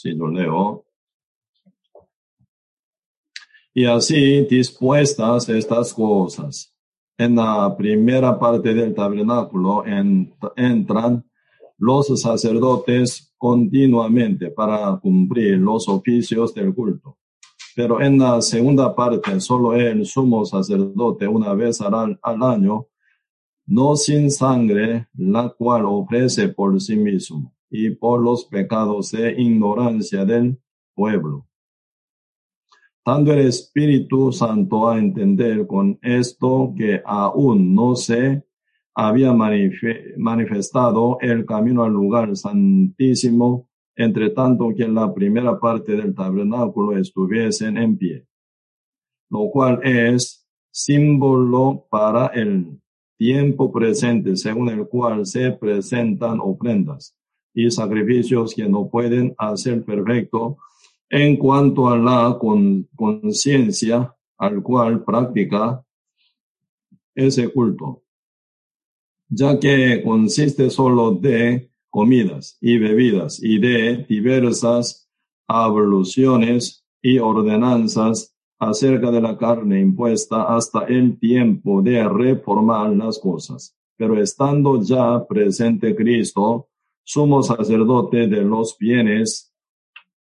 Sí, lo leo. Y así dispuestas estas cosas. En la primera parte del tabernáculo entran los sacerdotes continuamente para cumplir los oficios del culto. Pero en la segunda parte, solo el sumo sacerdote una vez al año, no sin sangre, la cual ofrece por sí mismo y por los pecados de ignorancia del pueblo. Dando el Espíritu Santo a entender con esto que aún no se había manifestado el camino al lugar santísimo, entre tanto que la primera parte del tabernáculo estuviesen en pie, lo cual es símbolo para el tiempo presente, según el cual se presentan ofrendas y sacrificios que no pueden hacer perfecto en cuanto a la conciencia al cual practica ese culto, ya que consiste solo de comidas y bebidas y de diversas evoluciones y ordenanzas acerca de la carne impuesta hasta el tiempo de reformar las cosas. Pero estando ya presente Cristo, sumo sacerdote de los bienes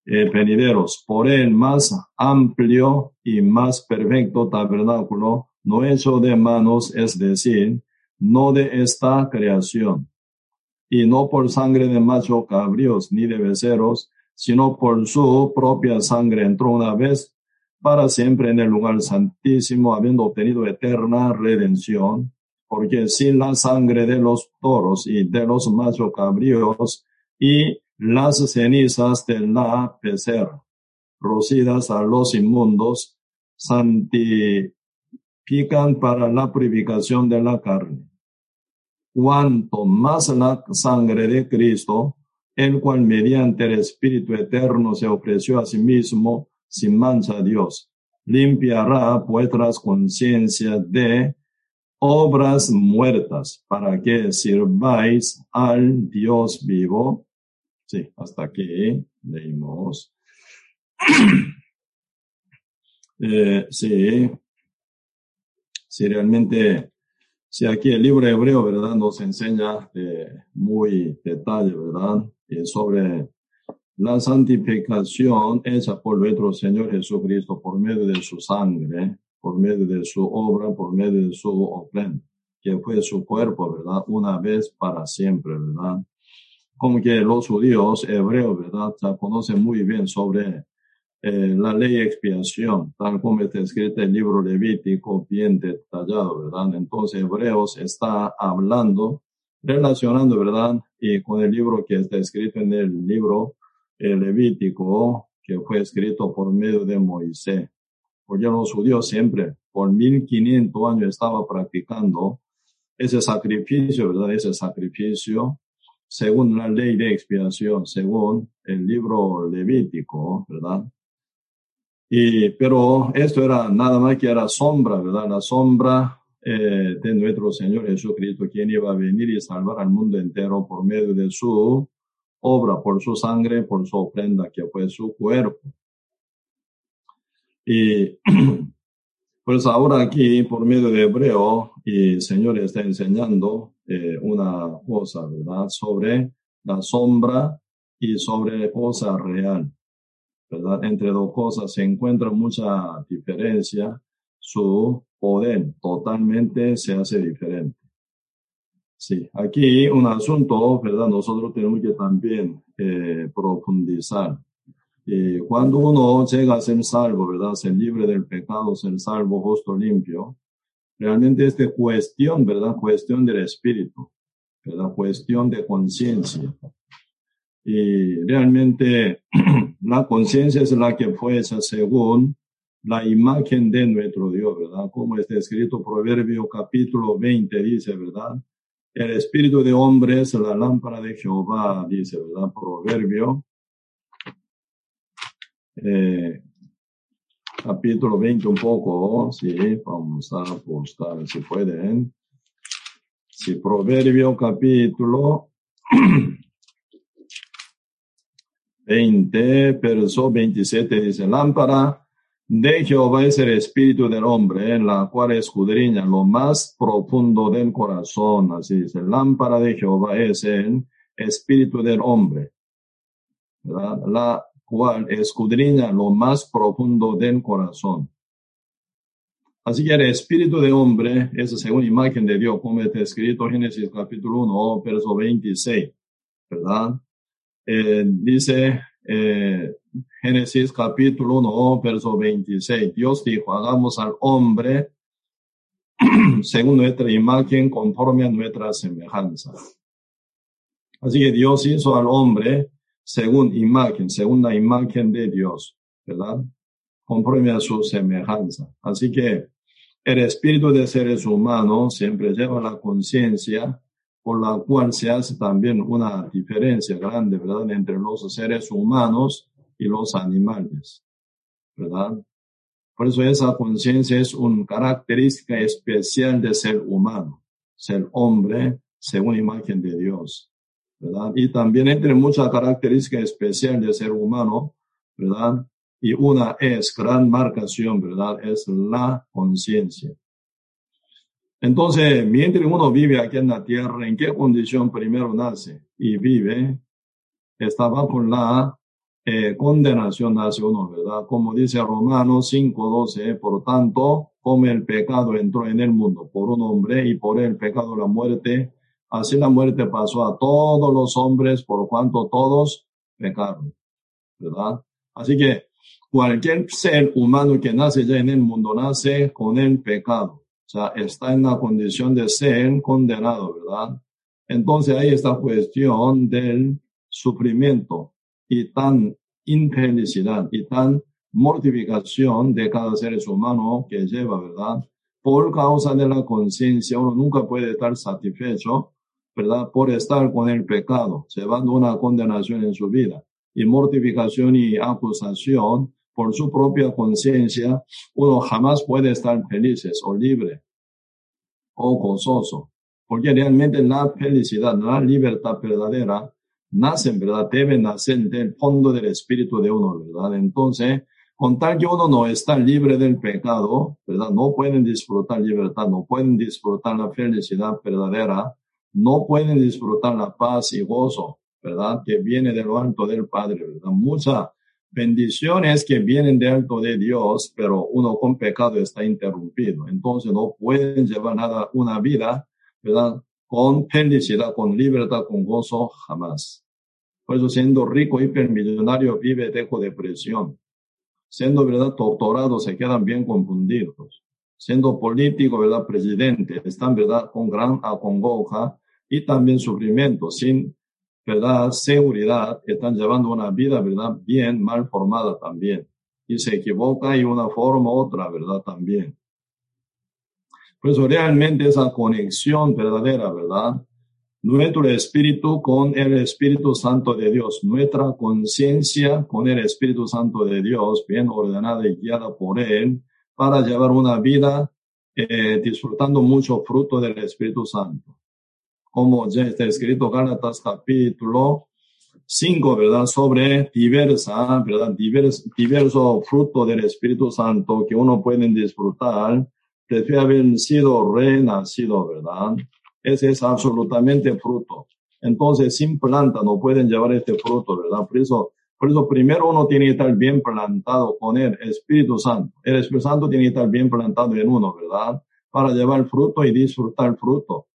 eh, venideros, por el más amplio y más perfecto tabernáculo, no hecho de manos, es decir, no de esta creación, y no por sangre de macho cabríos ni de becerros, sino por su propia sangre entró una vez para siempre en el lugar santísimo, habiendo obtenido eterna redención porque sin la sangre de los toros y de los machos cabríos y las cenizas de la pecera, rocidas a los inmundos, santifican para la purificación de la carne. Cuanto más la sangre de Cristo, el cual mediante el Espíritu Eterno se ofreció a sí mismo sin mancha a Dios, limpiará vuestras conciencias de obras muertas para que sirváis al Dios vivo. Sí, hasta aquí leímos. eh, sí, sí, realmente, si aquí el libro hebreo, ¿verdad? Nos enseña eh, muy detalle, ¿verdad? Y sobre la santificación hecha por nuestro Señor Jesucristo por medio de su sangre, por medio de su obra, por medio de su ofrenda, que fue su cuerpo, ¿verdad? Una vez para siempre, ¿verdad? Como que los judíos hebreos, ¿verdad? Ya conocen muy bien sobre eh, la ley expiación, tal como está escrito en el libro levítico, bien detallado, ¿verdad? Entonces, Hebreos está hablando, relacionando, ¿verdad? Y con el libro que está escrito en el libro eh, levítico, que fue escrito por medio de Moisés porque los judíos siempre por 1500 años estaba practicando ese sacrificio, ¿verdad? Ese sacrificio según la ley de expiación, según el libro levítico, ¿verdad? Y, pero esto era nada más que era sombra, ¿verdad? La sombra eh, de nuestro Señor Jesucristo, quien iba a venir y salvar al mundo entero por medio de su obra, por su sangre, por su ofrenda, que fue su cuerpo. Y pues ahora aquí, por medio de Hebreo, y Señor está enseñando eh, una cosa, ¿verdad? Sobre la sombra y sobre cosa real, ¿verdad? Entre dos cosas se encuentra mucha diferencia. Su poder totalmente se hace diferente. Sí, aquí un asunto, ¿verdad? Nosotros tenemos que también eh, profundizar. Y cuando uno llega a ser salvo, ¿verdad? Ser libre del pecado, ser salvo, justo, limpio, realmente es de cuestión, ¿verdad? Cuestión del espíritu, ¿verdad? Cuestión de conciencia. Y realmente la conciencia es la que fue según la imagen de nuestro Dios, ¿verdad? Como está escrito Proverbio capítulo 20, dice, ¿verdad? El espíritu de hombre es la lámpara de Jehová, dice, ¿verdad? Proverbio. Eh, capítulo 20 un poco, sí, vamos a postar si pueden. Sí, Proverbio capítulo 20, verso 27 dice, lámpara de Jehová es el espíritu del hombre, en la cual escudriña lo más profundo del corazón. Así dice, lámpara de Jehová es el espíritu del hombre, la cual escudriña lo más profundo del corazón. Así que el espíritu del hombre es según imagen de Dios, como está escrito Génesis capítulo 1, verso 26, ¿verdad? Eh, dice, eh, Génesis capítulo 1, verso 26. Dios dijo, hagamos al hombre según nuestra imagen, conforme a nuestra semejanza. Así que Dios hizo al hombre según imagen, según la imagen de Dios, ¿verdad? Conforme a su semejanza. Así que el espíritu de seres humanos siempre lleva la conciencia por la cual se hace también una diferencia grande, ¿verdad?, entre los seres humanos y los animales, ¿verdad? Por eso esa conciencia es una característica especial de ser humano, ser hombre según imagen de Dios, ¿verdad? Y también entre muchas características especiales de ser humano, ¿verdad? Y una es gran marcación, ¿verdad? Es la conciencia. Entonces, mientras uno vive aquí en la tierra, ¿en qué condición primero nace y vive? Estaba con la eh, condenación nace uno, ¿verdad? Como dice Romanos 5.12, por tanto, como el pecado entró en el mundo por un hombre y por el pecado la muerte, así la muerte pasó a todos los hombres por cuanto todos pecaron, ¿verdad? Así que cualquier ser humano que nace ya en el mundo nace con el pecado sea, está en la condición de ser condenado, ¿verdad? Entonces está la cuestión del sufrimiento y tan infelicidad y tan mortificación de cada ser humano que lleva, ¿verdad? Por causa de la conciencia, uno nunca puede estar satisfecho, ¿verdad? Por estar con el pecado, llevando una condenación en su vida. Y mortificación y acusación por su propia conciencia, uno jamás puede estar felices o libre o gozoso, porque realmente la felicidad, la libertad verdadera, nace en verdad, debe nacer del fondo del espíritu de uno, ¿verdad? Entonces, con tal que uno no está libre del pecado, ¿verdad? No pueden disfrutar libertad, no pueden disfrutar la felicidad verdadera, no pueden disfrutar la paz y gozo, ¿verdad? Que viene de lo alto del Padre, ¿verdad? Mucha bendiciones que vienen de alto de Dios, pero uno con pecado está interrumpido. Entonces no pueden llevar nada, una vida, ¿verdad? Con felicidad, con libertad, con gozo, jamás. Por eso siendo rico, hipermillonario, vive dejo depresión. Siendo, ¿verdad? Doctorado, se quedan bien confundidos. Siendo político, ¿verdad? Presidente, están, ¿verdad? Con gran acongoja y también sufrimiento, sin ¿verdad? Seguridad, están llevando una vida, ¿verdad? Bien mal formada también. Y se equivoca y una forma u otra, ¿verdad? También. Por eso realmente esa conexión verdadera, ¿verdad? Nuestro espíritu con el Espíritu Santo de Dios, nuestra conciencia con el Espíritu Santo de Dios, bien ordenada y guiada por Él, para llevar una vida eh, disfrutando mucho fruto del Espíritu Santo como ya está escrito Gálatas capítulo 5, ¿verdad? Sobre diversa, ¿verdad? Divers, diverso fruto del Espíritu Santo que uno puede disfrutar, prefiere haber sido renacido, ¿verdad? Ese es absolutamente fruto. Entonces, sin planta no pueden llevar este fruto, ¿verdad? Por eso, por eso primero uno tiene que estar bien plantado con el Espíritu Santo. El Espíritu Santo tiene que estar bien plantado en uno, ¿verdad? Para llevar fruto y disfrutar fruto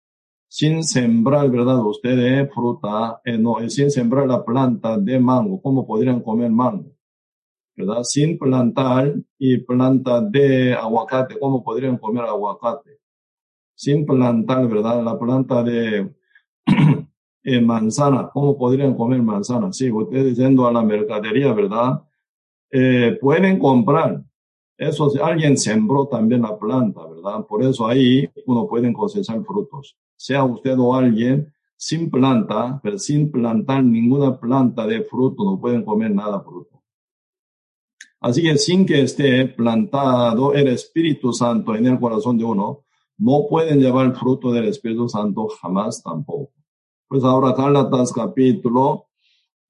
sin sembrar, ¿verdad? Ustedes fruta, eh, no, sin sembrar la planta de mango, ¿cómo podrían comer mango? ¿Verdad? Sin plantar y planta de aguacate, ¿cómo podrían comer aguacate? Sin plantar, ¿verdad? La planta de, eh, manzana, ¿cómo podrían comer manzana? Sí, ustedes yendo a la mercadería, ¿verdad? Eh, pueden comprar. Eso, alguien sembró también la planta, ¿verdad? Por eso ahí uno puede cosechar frutos. Sea usted o alguien sin planta, pero sin plantar ninguna planta de fruto, no pueden comer nada fruto. Así que sin que esté plantado el Espíritu Santo en el corazón de uno, no pueden llevar fruto del Espíritu Santo jamás tampoco. Pues ahora Gálatas capítulo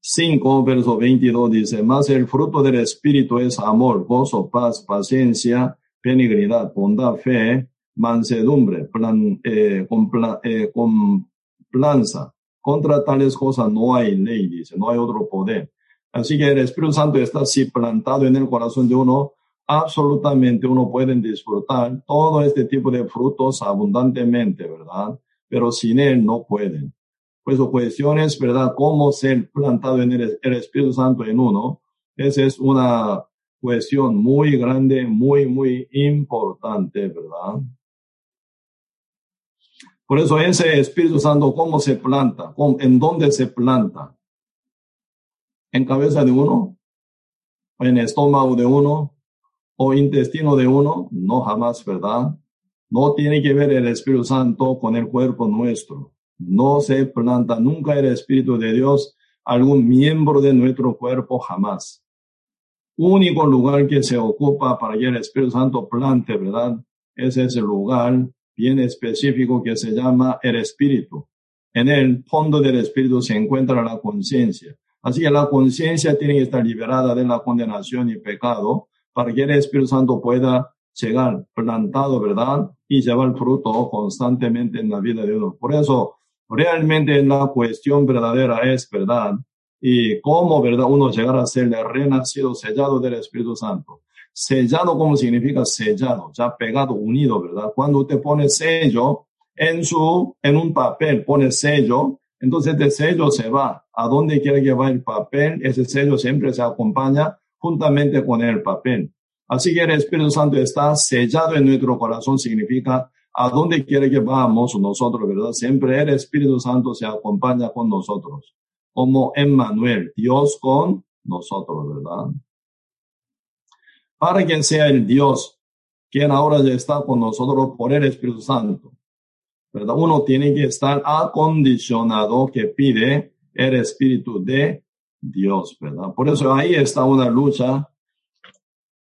5, verso 22 dice, más el fruto del Espíritu es amor, gozo, paz, paciencia, benignidad, bondad, fe, mansedumbre, plan, eh, con, eh, planza. Contra tales cosas no hay ley, dice, no hay otro poder. Así que el Espíritu Santo está así plantado en el corazón de uno, absolutamente uno puede disfrutar todo este tipo de frutos abundantemente, ¿verdad? Pero sin él no pueden. Pues cuestiones, ¿verdad? Cómo ser plantado en el, el Espíritu Santo en uno. Esa es una cuestión muy grande, muy, muy importante, ¿verdad? Por eso ese Espíritu Santo, ¿cómo se planta? ¿En dónde se planta? ¿En cabeza de uno? ¿En estómago de uno? ¿O intestino de uno? No, jamás, ¿verdad? No tiene que ver el Espíritu Santo con el cuerpo nuestro. No se planta nunca el Espíritu de Dios algún miembro de nuestro cuerpo, jamás. Único lugar que se ocupa para que el Espíritu Santo plante, ¿verdad? Ese es el lugar bien específico que se llama el espíritu. En el fondo del espíritu se encuentra la conciencia. Así que la conciencia tiene que estar liberada de la condenación y pecado para que el Espíritu Santo pueda llegar plantado, ¿verdad? Y llevar fruto constantemente en la vida de uno. Por eso, realmente la cuestión verdadera es, ¿verdad? Y cómo, ¿verdad? Uno llegar a ser el renacido, sellado del Espíritu Santo. Sellado, ¿cómo significa sellado? Ya pegado, unido, ¿verdad? Cuando usted pone sello en su, en un papel, pone sello, entonces este sello se va. ¿A dónde quiere que vaya el papel? Ese sello siempre se acompaña juntamente con el papel. Así que el Espíritu Santo está sellado en nuestro corazón, significa a dónde quiere que vamos nosotros, ¿verdad? Siempre el Espíritu Santo se acompaña con nosotros, como Emmanuel, Dios con nosotros, ¿verdad? Para que sea el Dios, quien ahora ya está con nosotros por el Espíritu Santo. ¿verdad? Uno tiene que estar acondicionado que pide el Espíritu de Dios, ¿verdad? Por eso ahí está una lucha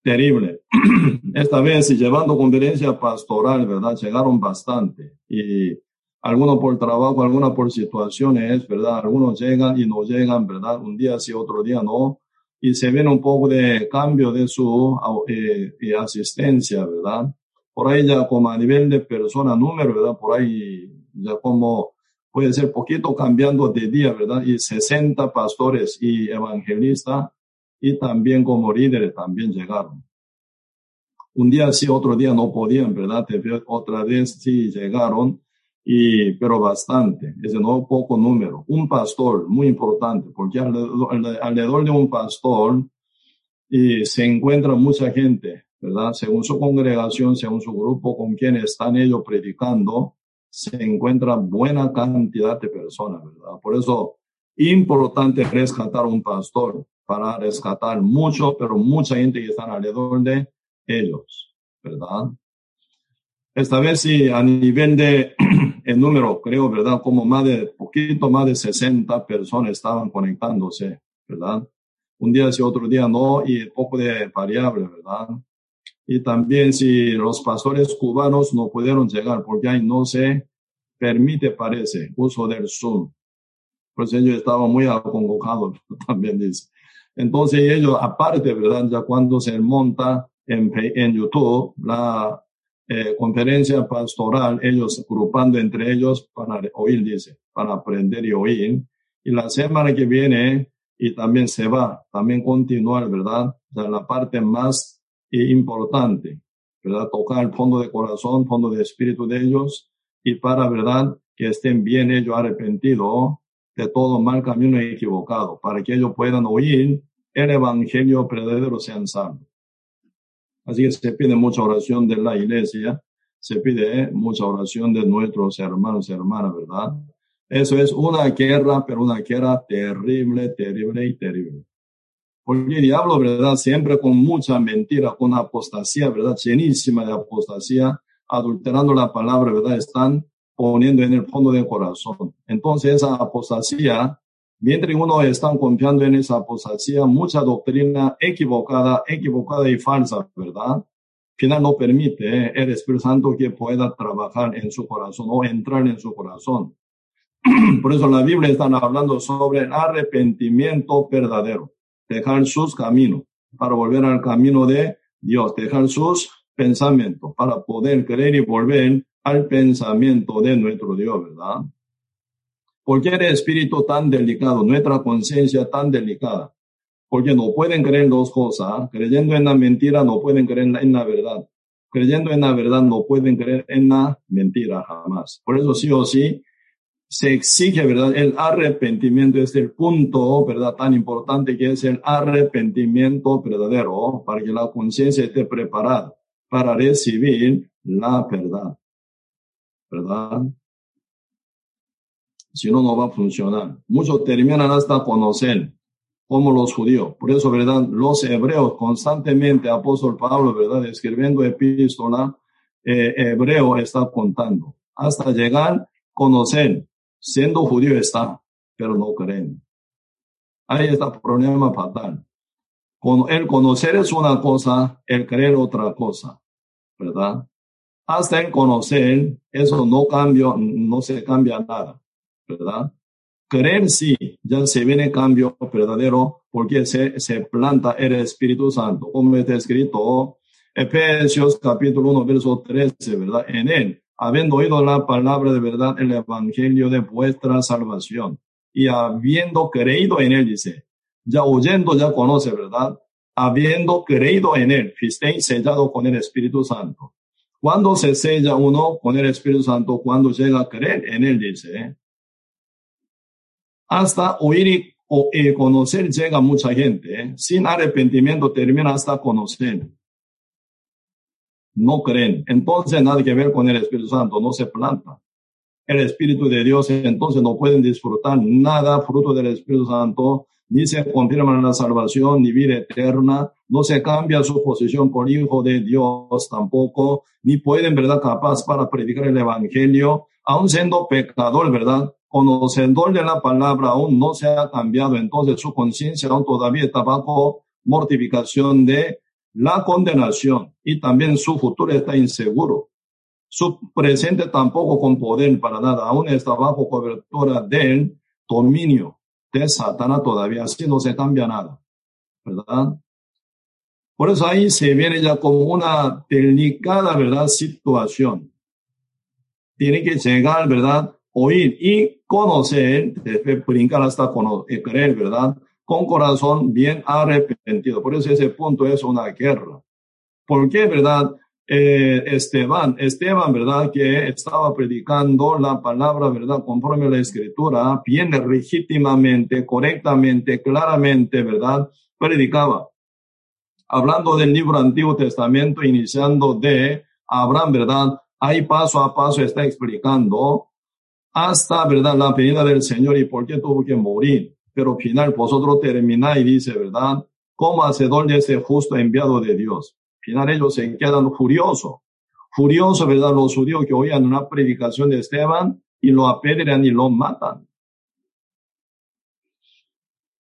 terrible. Esta vez, llevando conferencia pastoral, ¿verdad? Llegaron bastante. Y algunos por trabajo, algunos por situaciones, ¿verdad? Algunos llegan y no llegan, ¿verdad? Un día sí, otro día no y se ven un poco de cambio de su eh, eh, asistencia, ¿verdad? Por ahí ya como a nivel de persona, número, ¿verdad? Por ahí ya como puede ser poquito cambiando de día, ¿verdad? Y 60 pastores y evangelistas y también como líderes también llegaron. Un día sí, otro día no podían, ¿verdad? Otra vez sí llegaron y, pero bastante, es no poco número. Un pastor, muy importante, porque alrededor, de un pastor y se encuentra mucha gente, ¿verdad? Según su congregación, según su grupo con quien están ellos predicando, se encuentra buena cantidad de personas, ¿verdad? Por eso, importante rescatar un pastor para rescatar mucho, pero mucha gente que está alrededor de ellos, ¿verdad? Esta vez sí, a nivel de el número, creo, ¿verdad? Como más de, poquito más de 60 personas estaban conectándose, ¿verdad? Un día sí, otro día no, y poco de variable, ¿verdad? Y también si los pastores cubanos no pudieron llegar, porque ahí no se permite, parece, uso del Zoom. Pues ellos estaban muy convocados, también dice. Entonces ellos, aparte, ¿verdad? Ya cuando se monta en, en YouTube la eh, conferencia pastoral, ellos agrupando entre ellos para oír, dice, para aprender y oír. Y la semana que viene, y también se va, también continuar, ¿verdad? O sea, la parte más importante, ¿verdad? Tocar el fondo de corazón, fondo de espíritu de ellos, y para, ¿verdad? Que estén bien ellos arrepentidos de todo mal camino equivocado, para que ellos puedan oír el evangelio verdadero sean salvos. Así que se pide mucha oración de la iglesia, se pide mucha oración de nuestros hermanos y hermanas, ¿verdad? Eso es una guerra, pero una guerra terrible, terrible y terrible. Porque el diablo, ¿verdad? Siempre con mucha mentira, con apostasía, ¿verdad? Llenísima de apostasía, adulterando la palabra, ¿verdad? Están poniendo en el fondo del corazón. Entonces esa apostasía, mientras uno está confiando en esa apostasía, mucha doctrina equivocada, equivocada y falsa, ¿verdad? Final no permite ¿eh? el Espíritu Santo que pueda trabajar en su corazón o entrar en su corazón. Por eso la Biblia está hablando sobre el arrepentimiento verdadero, dejar sus caminos para volver al camino de Dios, dejar sus pensamientos para poder creer y volver al pensamiento de nuestro Dios, ¿verdad? El espíritu tan delicado, nuestra conciencia tan delicada, porque no pueden creer dos cosas, creyendo en la mentira no pueden creer en la verdad, creyendo en la verdad no pueden creer en la mentira jamás. Por eso sí o sí se exige, ¿verdad? El arrepentimiento es el punto, ¿verdad? Tan importante que es el arrepentimiento verdadero para que la conciencia esté preparada para recibir la verdad. ¿verdad? Si no, no va a funcionar. Muchos terminan hasta conocer, como los judíos. Por eso, ¿verdad? Los hebreos constantemente, apóstol Pablo, ¿verdad? Escribiendo epístola, eh, hebreo está contando. Hasta llegar, conocer, siendo judío está, pero no creen. Ahí está el problema fatal. El conocer es una cosa, el creer otra cosa, ¿verdad? hasta el conocer, eso no cambia, no se cambia nada, ¿verdad? Creer sí, ya se viene cambio verdadero porque se, se planta el Espíritu Santo, como está escrito, Efesios capítulo 1, verso 13, ¿verdad? En él, habiendo oído la palabra de verdad, el evangelio de vuestra salvación, y habiendo creído en él, dice, ya oyendo, ya conoce, ¿verdad? Habiendo creído en él, fuisteis sellado con el Espíritu Santo cuando se sella uno con el Espíritu Santo, cuando llega a creer en él, dice. Hasta oír y, conocer llega mucha gente. ¿eh? Sin arrepentimiento termina hasta conocer. No creen. Entonces nada que ver con el Espíritu Santo, no se planta. El Espíritu de Dios, entonces no pueden disfrutar nada fruto del Espíritu Santo ni se confirma la salvación ni vida eterna, no se cambia su posición por hijo de Dios tampoco, ni pueden, ¿verdad?, capaz para predicar el evangelio, aun siendo pecador, ¿verdad? Conocedor de la palabra aún no se ha cambiado, entonces su conciencia aún todavía está bajo mortificación de la condenación y también su futuro está inseguro. Su presente tampoco con poder para nada, aún está bajo cobertura del dominio de Satanás todavía, así no se cambia nada, ¿verdad? Por eso ahí se viene ya como una delicada, ¿verdad? Situación. Tiene que llegar, ¿verdad? Oír y conocer, brincar hasta conocer, creer, ¿verdad? Con corazón bien arrepentido. Por eso ese punto es una guerra. ¿Por qué, verdad? eh, Esteban, Esteban, ¿verdad? Que estaba predicando la palabra, ¿verdad? Conforme a la escritura, bien legítimamente, correctamente, claramente, ¿verdad? Predicaba. Hablando del libro Antiguo Testamento, iniciando de Abraham, ¿verdad? Ahí paso a paso está explicando hasta, ¿verdad? La venida del Señor y por qué tuvo que morir. Pero final, vosotros termináis, dice, ¿verdad? Como hacedor de ese justo enviado de Dios final ellos se quedan furiosos. Furiosos, ¿verdad? Los judíos que oían una predicación de Esteban y lo apedrean y lo matan.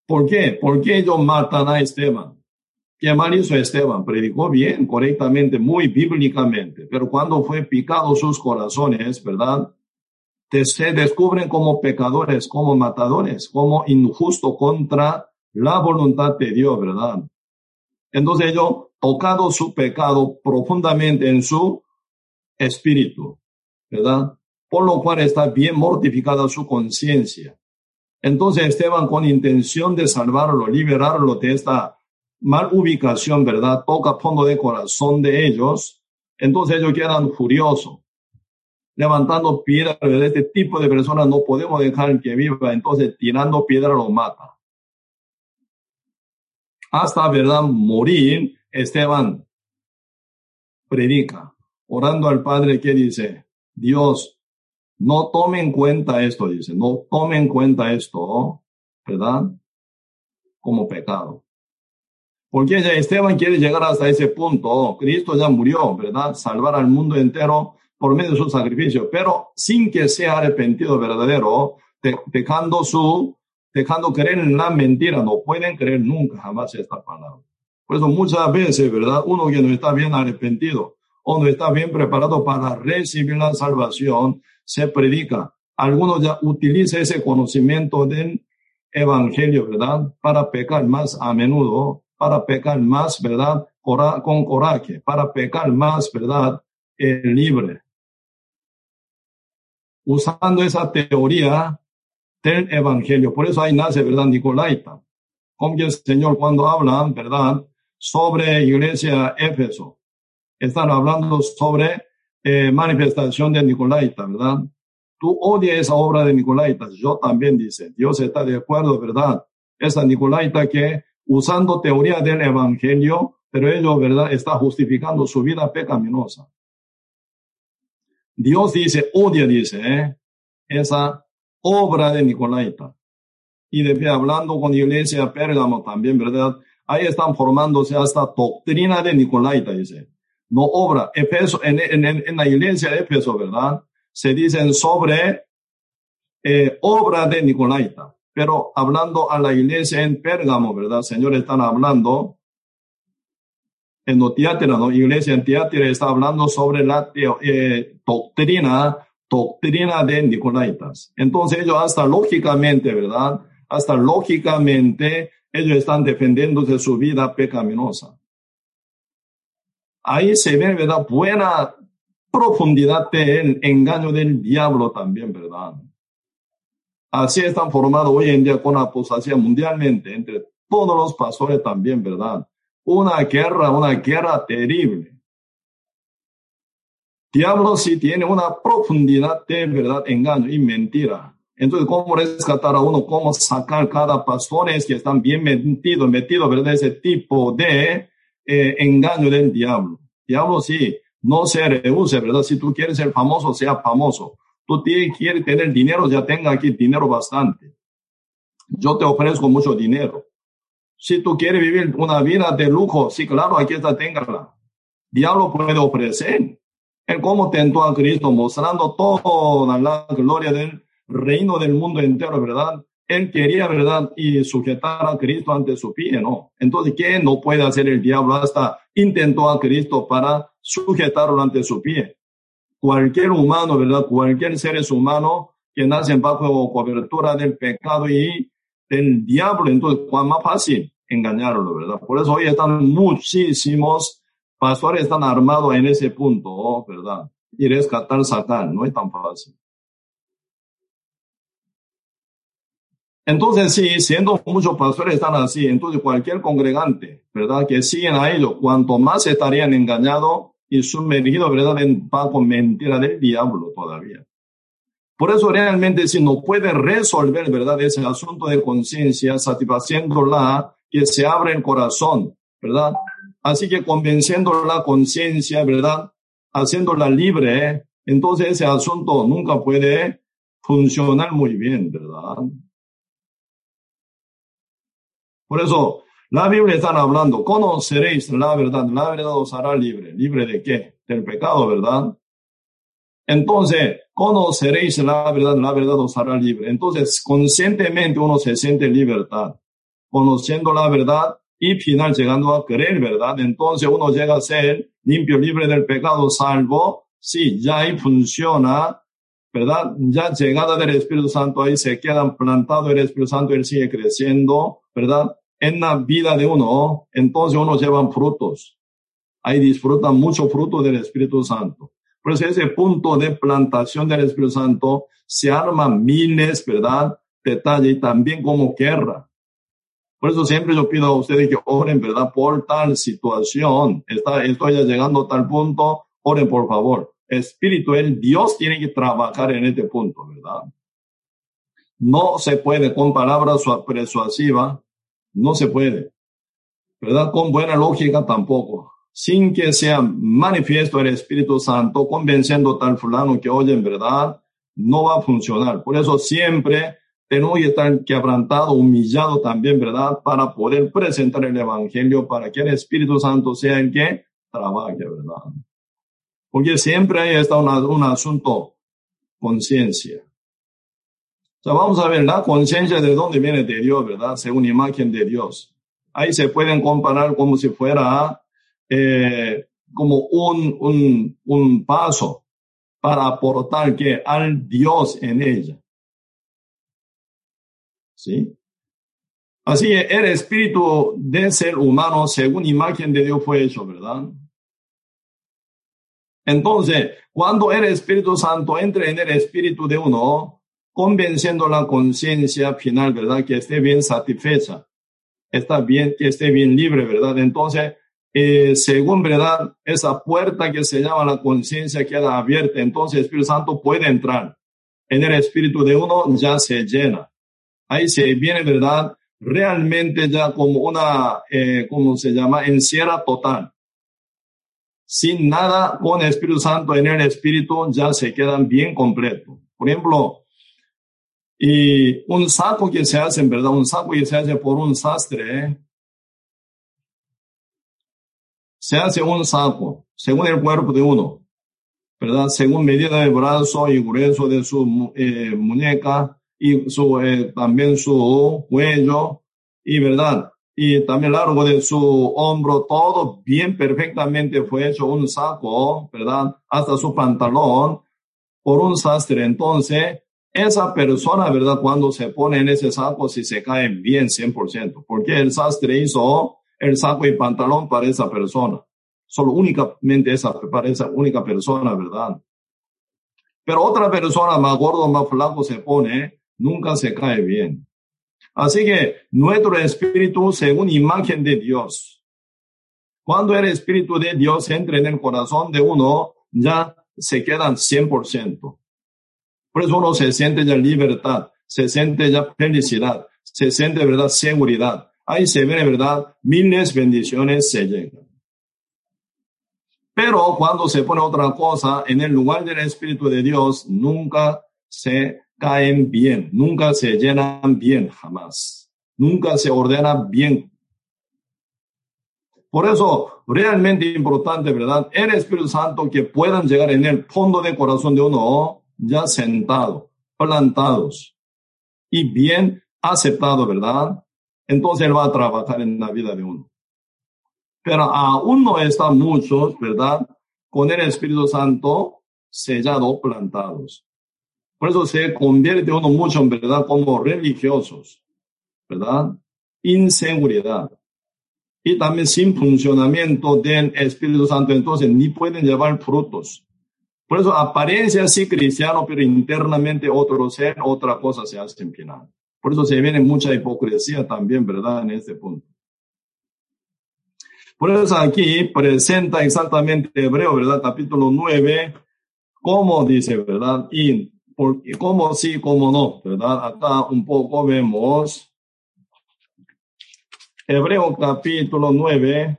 ¿Por qué? ¿Por qué ellos matan a Esteban? ¿Qué mal hizo Esteban? Predicó bien, correctamente, muy bíblicamente, pero cuando fue picado sus corazones, ¿verdad? Se descubren como pecadores, como matadores, como injusto contra la voluntad de Dios, ¿verdad? Entonces ellos tocado su pecado profundamente en su espíritu, ¿verdad? Por lo cual está bien mortificada su conciencia. Entonces Esteban, con intención de salvarlo, liberarlo de esta mal ubicación, ¿verdad? Toca fondo de corazón de ellos. Entonces ellos quedan furiosos, levantando piedras. De este tipo de personas no podemos dejar que viva. Entonces, tirando piedra lo mata. Hasta, ¿verdad? Morir Esteban predica, orando al Padre que dice, Dios, no tomen en cuenta esto, dice, no tomen en cuenta esto, ¿verdad? Como pecado. Porque ya Esteban quiere llegar hasta ese punto. Cristo ya murió, ¿verdad? Salvar al mundo entero por medio de su sacrificio, pero sin que sea arrepentido verdadero, dejando su, dejando creer en la mentira. No pueden creer nunca jamás esta palabra. Por eso muchas veces, ¿verdad? Uno que no está bien arrepentido o no está bien preparado para recibir la salvación, se predica. Algunos ya utilizan ese conocimiento del evangelio, ¿verdad? Para pecar más a menudo, para pecar más, ¿verdad? con coraje, para pecar más, ¿verdad? Eh, libre. Usando esa teoría del evangelio. Por eso ahí nace, ¿verdad? Nicolaita. Como el Señor cuando hablan, ¿verdad? Sobre iglesia Éfeso. Están hablando sobre eh, manifestación de Nicolaita, ¿verdad? Tú odias esa obra de Nicolaita. Yo también dice. Dios está de acuerdo, ¿verdad? Esa Nicolaita que usando teoría del evangelio, pero ellos, ¿verdad? Está justificando su vida pecaminosa. Dios dice, odia, dice, ¿eh? esa obra de Nicolaita. Y de hablando con la iglesia Pérgamo también, ¿verdad? Ahí están formándose hasta doctrina de Nicolaita, dice. No obra. Efeso, en, en, en la iglesia de Efeso, ¿verdad? Se dicen sobre eh, obra de Nicolaita. Pero hablando a la iglesia en Pérgamo, ¿verdad? Señor, están hablando en Tiátira, ¿no? Iglesia en Tiátira está hablando sobre la eh, doctrina, doctrina de Nicolaitas. Entonces ellos hasta lógicamente, ¿verdad? Hasta lógicamente ellos están defendiéndose su vida pecaminosa. Ahí se ve, ¿verdad? Buena profundidad del engaño del diablo también, ¿verdad? Así están formados hoy en día con apostasía mundialmente, entre todos los pastores también, ¿verdad? Una guerra, una guerra terrible. Diablo sí tiene una profundidad de verdad, engaño y mentira. Entonces, ¿cómo rescatar a uno? ¿Cómo sacar cada pastores que están bien metidos, metidos, verdad? Ese tipo de eh, engaño del diablo. Diablo sí, no se reduce, ¿verdad? Si tú quieres ser famoso, sea famoso. Tú quieres tener dinero, ya tenga aquí dinero bastante. Yo te ofrezco mucho dinero. Si tú quieres vivir una vida de lujo, sí, claro, aquí está, téngala. Diablo puede ofrecer. Él como tentó a Cristo, mostrando toda la gloria del reino del mundo entero, ¿verdad? Él quería, ¿verdad? Y sujetar a Cristo ante su pie, ¿no? Entonces, ¿qué no puede hacer el diablo? Hasta intentó a Cristo para sujetarlo ante su pie cualquier humano, ¿verdad? Cualquier ser humano que nace bajo cobertura del pecado y del diablo, entonces, ¿cuál más fácil? Engañarlo, ¿verdad? Por eso hoy están muchísimos pastores están armados en ese punto, ¿verdad? Y rescatar, sacar, no es tan fácil. Entonces, sí, siendo muchos pastores están así, entonces cualquier congregante, ¿verdad? Que siguen a ellos, cuanto más estarían engañados, y sumergido, ¿verdad?, en bajo mentira del diablo todavía. Por eso realmente si no puede resolver, ¿verdad?, ese asunto de conciencia, satisfaciéndola, que se abre el corazón, ¿verdad? Así que convenciendo la conciencia, ¿verdad? Haciéndola libre, ¿eh? entonces ese asunto nunca puede funcionar muy bien, ¿verdad? Por eso, la Biblia está hablando, conoceréis la verdad, la verdad os hará libre. ¿Libre de qué? Del pecado, ¿verdad? Entonces, conoceréis la verdad, la verdad os hará libre. Entonces, conscientemente uno se siente libertad, conociendo la verdad y final llegando a creer, ¿verdad? Entonces uno llega a ser limpio, libre del pecado, salvo, sí, ya ahí funciona, ¿verdad? Ya llegada del Espíritu Santo, ahí se quedan plantados el Espíritu Santo, él sigue creciendo, ¿verdad? en la vida de uno, entonces uno lleva frutos. Ahí disfruta mucho fruto del Espíritu Santo. Por eso ese punto de plantación del Espíritu Santo se arma miles, ¿verdad? Detalle y también como guerra. Por eso siempre yo pido a ustedes que oren, ¿verdad? Por tal situación. Está, estoy llegando a tal punto. Oren, por favor. Espíritu, el Dios tiene que trabajar en este punto, ¿verdad? No se puede con palabras persuasivas no se puede. ¿Verdad? Con buena lógica tampoco. Sin que sea manifiesto el Espíritu Santo convenciendo tal fulano que oye en verdad, no va a funcionar. Por eso siempre tenemos que estar quebrantado, humillado también, ¿verdad? Para poder presentar el Evangelio, para que el Espíritu Santo sea el que trabaje, ¿verdad? Porque siempre ahí está un asunto, conciencia. O sea, vamos a ver la conciencia de dónde viene de Dios, ¿verdad? Según imagen de Dios. Ahí se pueden comparar como si fuera eh, como un, un, un paso para aportar que al Dios en ella. ¿Sí? Así el espíritu del ser humano, según imagen de Dios, fue hecho, ¿verdad? Entonces, cuando el Espíritu Santo entra en el espíritu de uno, convenciendo la conciencia final, ¿verdad? Que esté bien satisfecha, está bien, que esté bien libre, ¿verdad? Entonces, eh, según verdad, esa puerta que se llama la conciencia queda abierta, entonces el Espíritu Santo puede entrar. En el espíritu de uno ya se llena. Ahí se viene, verdad, realmente ya como una, eh, ¿cómo se llama? Encierra total. Sin nada con el Espíritu Santo en el espíritu ya se quedan bien completo. Por ejemplo, y un saco que se hace, ¿verdad? Un saco que se hace por un sastre, se hace un saco según el cuerpo de uno, ¿verdad? Según medida de brazo y grueso de su eh, muñeca y su, eh, también su cuello y, ¿verdad? Y también largo de su hombro, todo bien perfectamente fue hecho un saco, ¿verdad? Hasta su pantalón por un sastre. Entonces, esa persona, ¿verdad? Cuando se pone en ese saco, si se cae bien 100%, porque el sastre hizo el saco y pantalón para esa persona. Solo únicamente esa, para esa única persona, ¿verdad? Pero otra persona más gordo, más flaco se pone, nunca se cae bien. Así que nuestro espíritu, según imagen de Dios, cuando el espíritu de Dios entra en el corazón de uno, ya se quedan 100%. Por eso uno se siente ya libertad, se siente ya felicidad, se siente, ¿verdad?, seguridad ahí se ve, ¿verdad? Miles bendiciones se llegan. Pero cuando se pone otra cosa en el lugar del Espíritu de Dios, nunca se caen bien, nunca se llenan bien, jamás. Nunca se ordena bien. Por eso, realmente importante, ¿verdad? El Espíritu Santo que puedan llegar en el fondo del corazón de uno, ya sentado, plantados y bien aceptado, ¿verdad? Entonces Él va a trabajar en la vida de uno. Pero aún no están muchos, ¿verdad? Con el Espíritu Santo sellado, plantados. Por eso se convierte uno mucho, en verdad, como religiosos, ¿verdad? Inseguridad. Y también sin funcionamiento del Espíritu Santo, entonces ni pueden llevar frutos. Por eso apariencia sí cristiano, pero internamente otro ser, otra cosa se hace en final. Por eso se viene mucha hipocresía también, ¿verdad? En este punto. Por eso aquí presenta exactamente Hebreo, ¿verdad? Capítulo 9, cómo dice, ¿verdad? Y por, cómo sí, cómo no, ¿verdad? Acá un poco vemos Hebreo capítulo 9,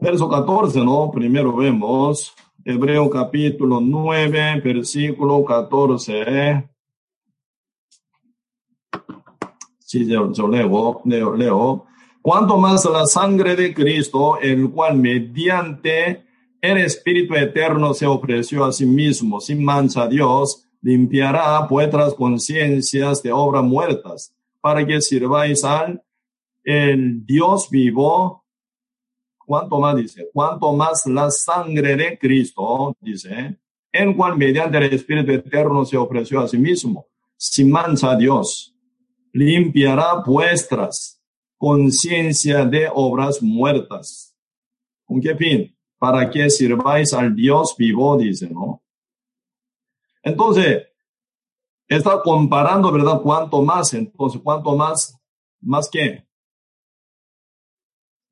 verso 14, ¿no? Primero vemos. Hebreo capítulo 9, versículo 14. Sí, yo, leo, leo, leo. Cuanto más la sangre de Cristo, el cual mediante el Espíritu Eterno se ofreció a sí mismo sin mancha Dios, limpiará vuestras conciencias de obras muertas, para que sirváis al Dios vivo cuanto más dice, cuanto más la sangre de Cristo, dice, en cual mediante el Espíritu Eterno se ofreció a sí mismo, sin mancha a Dios, limpiará vuestras conciencia de obras muertas. ¿Con qué fin? Para que sirváis al Dios vivo, dice, ¿no? Entonces, está comparando, ¿verdad? Cuanto más, entonces, cuanto más, más que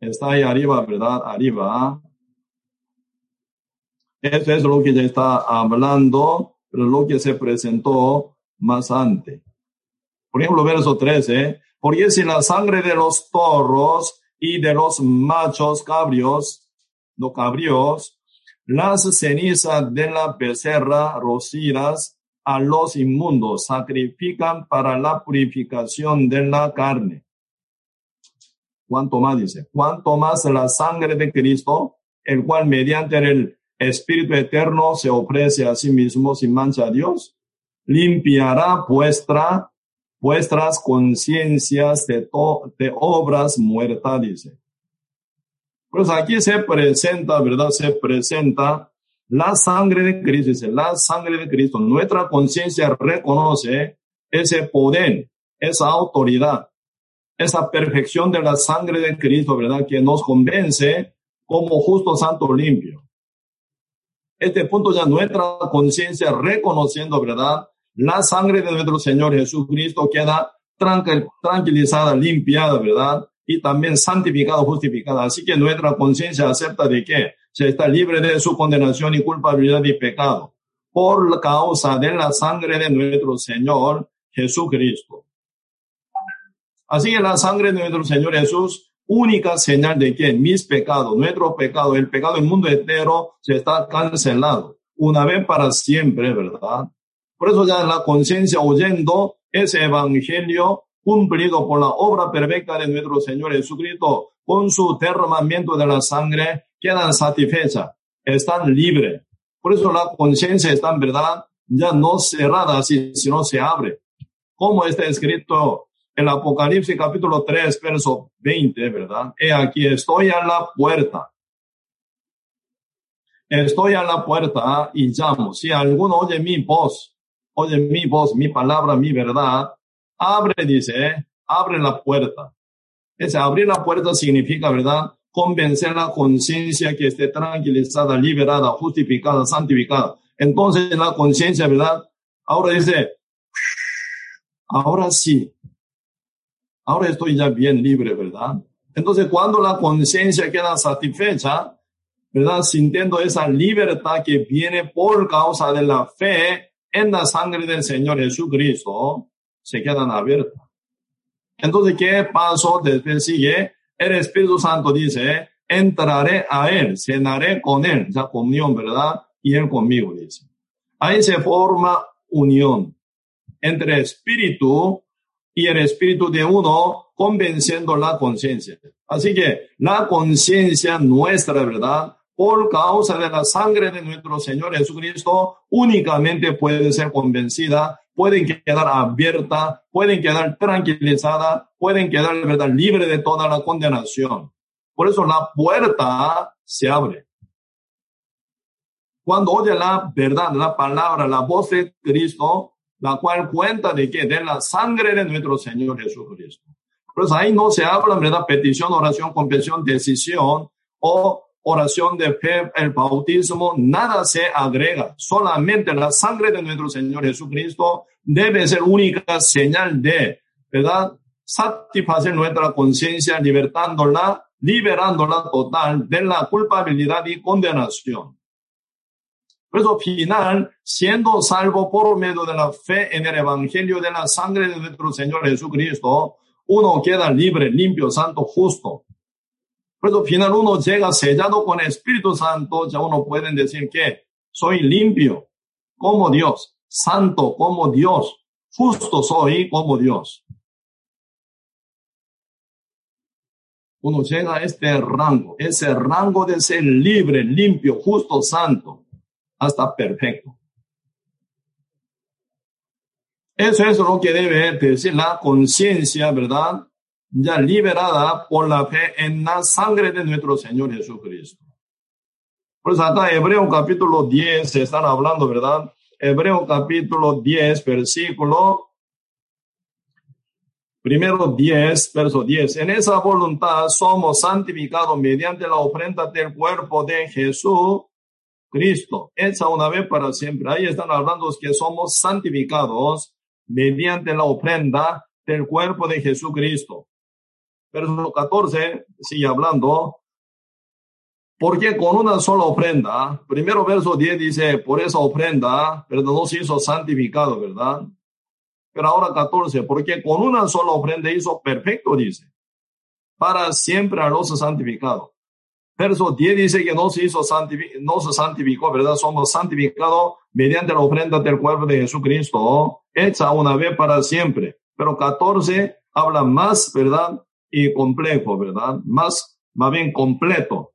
Está ahí arriba, ¿verdad? Arriba. Eso es lo que ya está hablando, pero lo que se presentó más antes. Por ejemplo, verso 13. Porque si la sangre de los toros y de los machos cabrios, no cabrios, las cenizas de la becerra rocidas a los inmundos, sacrifican para la purificación de la carne. Cuanto más dice, cuanto más la sangre de Cristo, el cual mediante el Espíritu Eterno se ofrece a sí mismo sin mancha a Dios, limpiará vuestra, vuestras conciencias de, de obras muertas, dice. Pues aquí se presenta, ¿verdad? Se presenta la sangre de Cristo, dice, la sangre de Cristo. Nuestra conciencia reconoce ese poder, esa autoridad, esa perfección de la sangre de Cristo, ¿verdad? Que nos convence como justo, santo, limpio. Este punto ya nuestra conciencia reconociendo, ¿verdad? La sangre de nuestro Señor Jesucristo queda tranquilizada, limpiada, ¿verdad? Y también santificada, justificada. Así que nuestra conciencia acepta de que se está libre de su condenación y culpabilidad y pecado por causa de la sangre de nuestro Señor Jesucristo. Así que la sangre de nuestro Señor Jesús, única señal de que mis pecados, nuestro pecado, el pecado del mundo entero, se está cancelado una vez para siempre, ¿verdad? Por eso ya la conciencia oyendo ese evangelio cumplido por la obra perfecta de nuestro Señor Jesucristo, con su derramamiento de la sangre, quedan satisfechas, están libres. Por eso la conciencia está en verdad ya no cerrada, sino se abre. Como está escrito el Apocalipsis capítulo 3, verso 20, ¿verdad? He aquí, estoy a la puerta. Estoy a la puerta y llamo. Si alguno oye mi voz, oye mi voz, mi palabra, mi verdad, abre, dice, abre la puerta. Ese abrir la puerta significa, ¿verdad? Convencer la conciencia que esté tranquilizada, liberada, justificada, santificada. Entonces la conciencia, ¿verdad? Ahora dice, ahora sí, ahora estoy ya bien libre, ¿verdad? Entonces, cuando la conciencia queda satisfecha, ¿verdad? Sintiendo esa libertad que viene por causa de la fe en la sangre del Señor Jesucristo, se quedan abiertas. Entonces, ¿qué pasó? Después sigue, el Espíritu Santo dice, entraré a Él, cenaré con Él, ya comunión, ¿verdad? Y Él conmigo, dice. Ahí se forma unión entre Espíritu y el espíritu de uno convenciendo la conciencia. Así que la conciencia nuestra, ¿verdad? Por causa de la sangre de nuestro Señor Jesucristo, únicamente puede ser convencida, pueden quedar abierta, pueden quedar tranquilizada, pueden quedar, ¿verdad?, libre de toda la condenación. Por eso la puerta se abre. Cuando oye la verdad, la palabra, la voz de Cristo, la cual cuenta de que de la sangre de nuestro Señor Jesucristo. Pues ahí no se habla, ¿verdad? Petición, oración, confesión, decisión o oración de fe, el bautismo, nada se agrega. Solamente la sangre de nuestro Señor Jesucristo debe ser única señal de, ¿verdad? Satisfacer nuestra conciencia, libertándola, liberándola total de la culpabilidad y condenación. Por eso, final, siendo salvo por medio de la fe en el Evangelio de la sangre de nuestro Señor Jesucristo, uno queda libre, limpio, santo, justo. Por eso, final, uno llega sellado con Espíritu Santo, ya uno puede decir que soy limpio como Dios, santo como Dios, justo soy como Dios. Uno llega a este rango, ese rango de ser libre, limpio, justo, santo hasta perfecto. Eso es lo que debe decir la conciencia, ¿verdad? Ya liberada por la fe en la sangre de nuestro Señor Jesucristo. Pues hasta Hebreo capítulo 10 se están hablando, ¿verdad? Hebreo capítulo 10, versículo primero 10, verso 10. En esa voluntad somos santificados mediante la ofrenda del cuerpo de Jesús Cristo, hecha una vez para siempre. Ahí están hablando que somos santificados mediante la ofrenda del cuerpo de Jesucristo. Verso 14 sigue hablando, porque con una sola ofrenda, primero verso 10 dice, por esa ofrenda, pero no se hizo santificado, ¿verdad? Pero ahora 14, porque con una sola ofrenda hizo perfecto, dice, para siempre a los santificados Verso 10 dice que no se hizo no se santificó, ¿verdad? Somos santificados mediante la ofrenda del cuerpo de Jesucristo, hecha una vez para siempre. Pero 14 habla más, ¿verdad? Y complejo, ¿verdad? Más, más bien completo,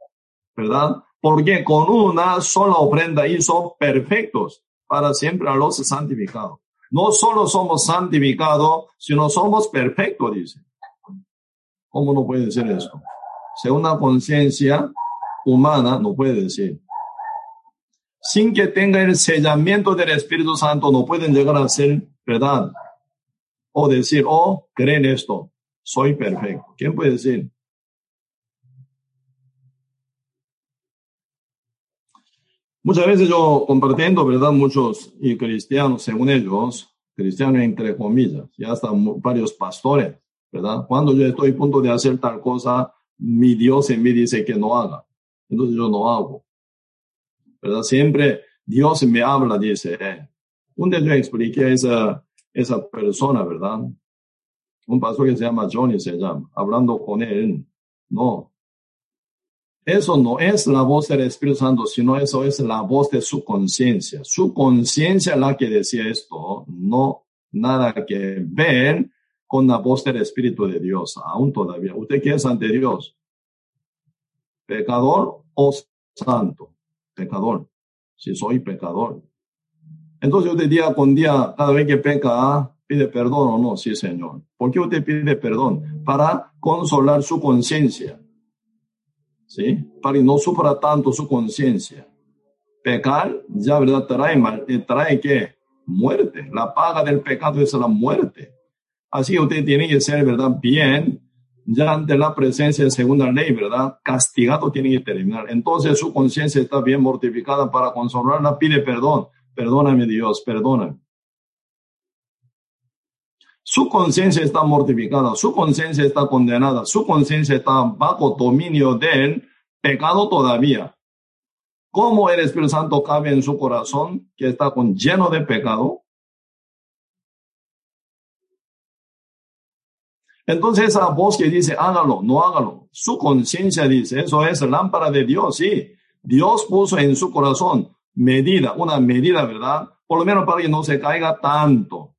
¿verdad? Porque con una sola ofrenda hizo perfectos para siempre a los santificados. No solo somos santificados, sino somos perfectos, dice. ¿Cómo no puede ser esto? Según una conciencia humana, no puede decir. Sin que tenga el sellamiento del Espíritu Santo, no pueden llegar a ser verdad. O decir, oh, creen esto, soy perfecto. ¿Quién puede decir? Muchas veces yo compartiendo, ¿verdad? Muchos y cristianos, según ellos, cristianos entre comillas, ya hasta varios pastores, ¿verdad? Cuando yo estoy a punto de hacer tal cosa, mi Dios en mí dice que no haga. Entonces yo no hago. ¿Verdad? Siempre Dios me habla, dice. Eh. Un día yo expliqué a esa, esa persona, ¿verdad? Un pastor que se llama Johnny, se llama, hablando con él. No. Eso no es la voz del Espíritu Santo, sino eso es la voz de su conciencia. Su conciencia la que decía esto, no nada que ver con la voz del Espíritu de Dios, aún todavía. ¿Usted qué es ante Dios? ¿Pecador o santo? Pecador. Si soy pecador. Entonces usted día con día, cada vez que peca, pide perdón o no, sí Señor. ¿Por qué usted pide perdón? Para consolar su conciencia. ¿Sí? Para que no sufra tanto su conciencia. Pecar, ya verdad, trae, mal, trae que muerte. La paga del pecado es la muerte. Así usted tiene que ser, ¿verdad? Bien, ya ante la presencia de segunda ley, ¿verdad? Castigado tiene que terminar. Entonces su conciencia está bien mortificada para consolarla, pide perdón. Perdóname Dios, perdóname. Su conciencia está mortificada, su conciencia está condenada, su conciencia está bajo dominio del pecado todavía. ¿Cómo el Espíritu Santo cabe en su corazón que está con, lleno de pecado? Entonces esa voz que dice, hágalo, no hágalo, su conciencia dice, eso es lámpara de Dios, sí. Dios puso en su corazón medida, una medida, ¿verdad? Por lo menos para que no se caiga tanto.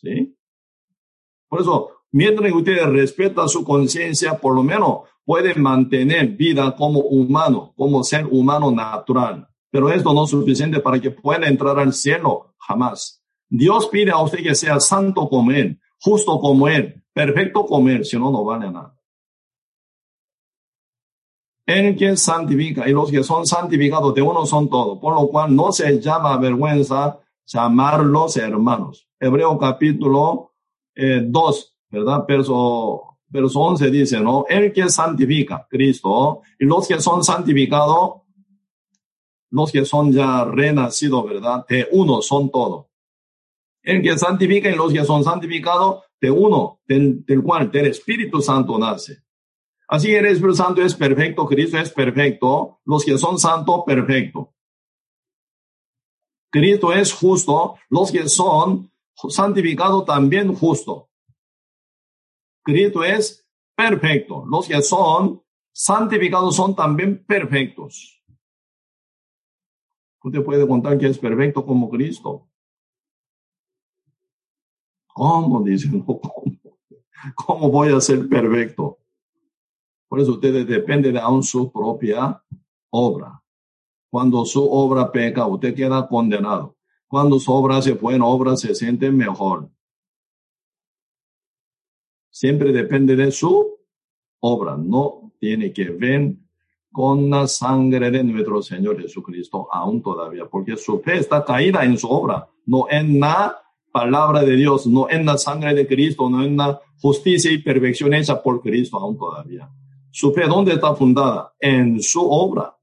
¿Sí? Por eso, mientras usted respeta su conciencia, por lo menos puede mantener vida como humano, como ser humano natural. Pero esto no es suficiente para que pueda entrar al cielo, jamás. Dios pide a usted que sea santo como Él justo como Él, perfecto como Él, si no, no vale nada. El que santifica y los que son santificados de uno son todos, por lo cual no se llama vergüenza llamarlos hermanos. Hebreo capítulo 2, eh, ¿verdad? Verso, verso 11 dice, ¿no? El que santifica, Cristo, y los que son santificados, los que son ya renacidos, ¿verdad? De uno son todos. El que santifica y los que son santificados de uno, del, cual del Espíritu Santo nace. Así el Espíritu Santo es perfecto, Cristo es perfecto, los que son santos, perfecto. Cristo es justo, los que son santificados también justo. Cristo es perfecto, los que son santificados son también perfectos. Usted puede contar que es perfecto como Cristo. ¿Cómo? Dicen, ¿cómo? voy a ser perfecto? Por eso ustedes dependen de aún su propia obra. Cuando su obra peca, usted queda condenado. Cuando su obra se buena obra, se siente mejor. Siempre depende de su obra. No tiene que ver con la sangre de nuestro Señor Jesucristo aún todavía, porque su fe está caída en su obra, no en la palabra de Dios, no en la sangre de Cristo, no en la justicia y perfección hecha por Cristo aún todavía. Su fe, ¿dónde está fundada? En su obra.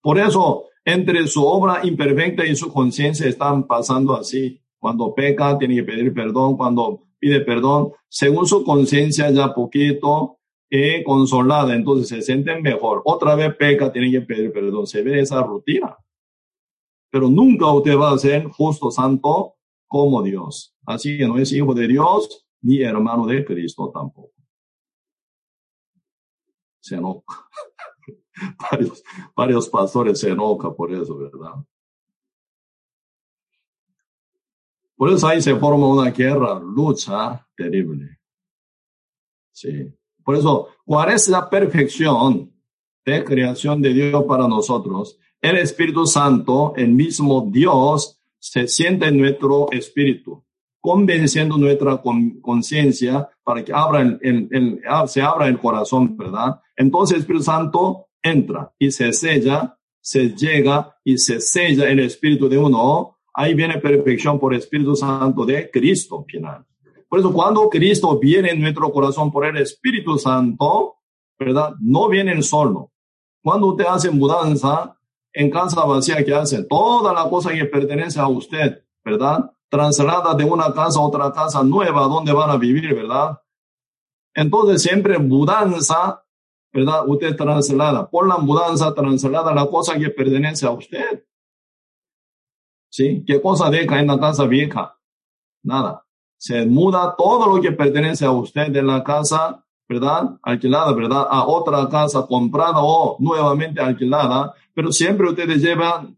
Por eso, entre su obra imperfecta y su conciencia están pasando así. Cuando peca, tiene que pedir perdón. Cuando pide perdón, según su conciencia ya poquito eh, consolada, entonces se sienten mejor. Otra vez peca, tiene que pedir perdón. Se ve esa rutina. Pero nunca usted va a ser justo, santo, como Dios. Así que no es hijo de Dios ni hermano de Cristo tampoco. se enoja. varios, varios pastores se enojan por eso, ¿verdad? Por eso ahí se forma una guerra, lucha terrible. Sí. Por eso, ¿cuál es la perfección de creación de Dios para nosotros? El Espíritu Santo, el mismo Dios, se siente en nuestro espíritu, convenciendo nuestra conciencia para que abra el, se abra el corazón, ¿verdad? Entonces el Espíritu Santo entra y se sella, se llega y se sella el espíritu de uno. Ahí viene perfección por Espíritu Santo de Cristo final. Por eso cuando Cristo viene en nuestro corazón por el Espíritu Santo, ¿verdad? No viene solo. Cuando usted hace mudanza en casa vacía, ¿qué hace? Toda la cosa que pertenece a usted, ¿verdad? Traslada de una casa a otra casa nueva donde van a vivir, ¿verdad? Entonces siempre mudanza, ¿verdad? Usted traslada. Por la mudanza traslada la cosa que pertenece a usted. ¿Sí? ¿Qué cosa deja en la casa vieja? Nada se muda todo lo que pertenece a usted de la casa, ¿verdad? Alquilada, ¿verdad? A otra casa comprada o nuevamente alquilada, pero siempre ustedes llevan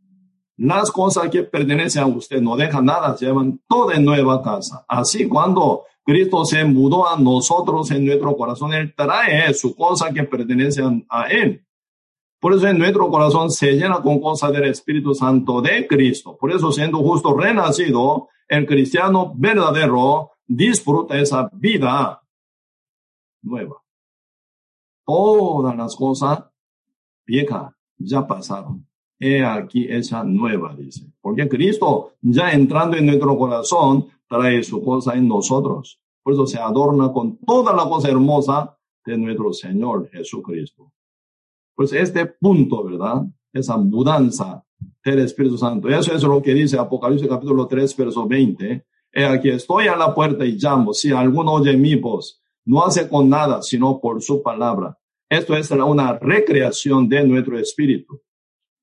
las cosas que pertenecen a usted, no dejan nada, llevan toda en nueva casa. Así cuando Cristo se mudó a nosotros en nuestro corazón, Él trae su cosa que pertenece a Él. Por eso en nuestro corazón se llena con cosas del Espíritu Santo de Cristo. Por eso siendo justo renacido, el cristiano verdadero disfruta esa vida nueva. Todas las cosas viejas ya pasaron. He aquí esa nueva, dice. Porque Cristo, ya entrando en nuestro corazón, trae su cosa en nosotros. Por eso se adorna con toda la cosa hermosa de nuestro Señor Jesucristo. Pues este punto, ¿verdad? Esa mudanza del Espíritu Santo. Eso es lo que dice Apocalipsis capítulo 3, verso 20. He aquí estoy a la puerta y llamo. Si alguno oye mi voz, no hace con nada, sino por su palabra. Esto es una recreación de nuestro espíritu.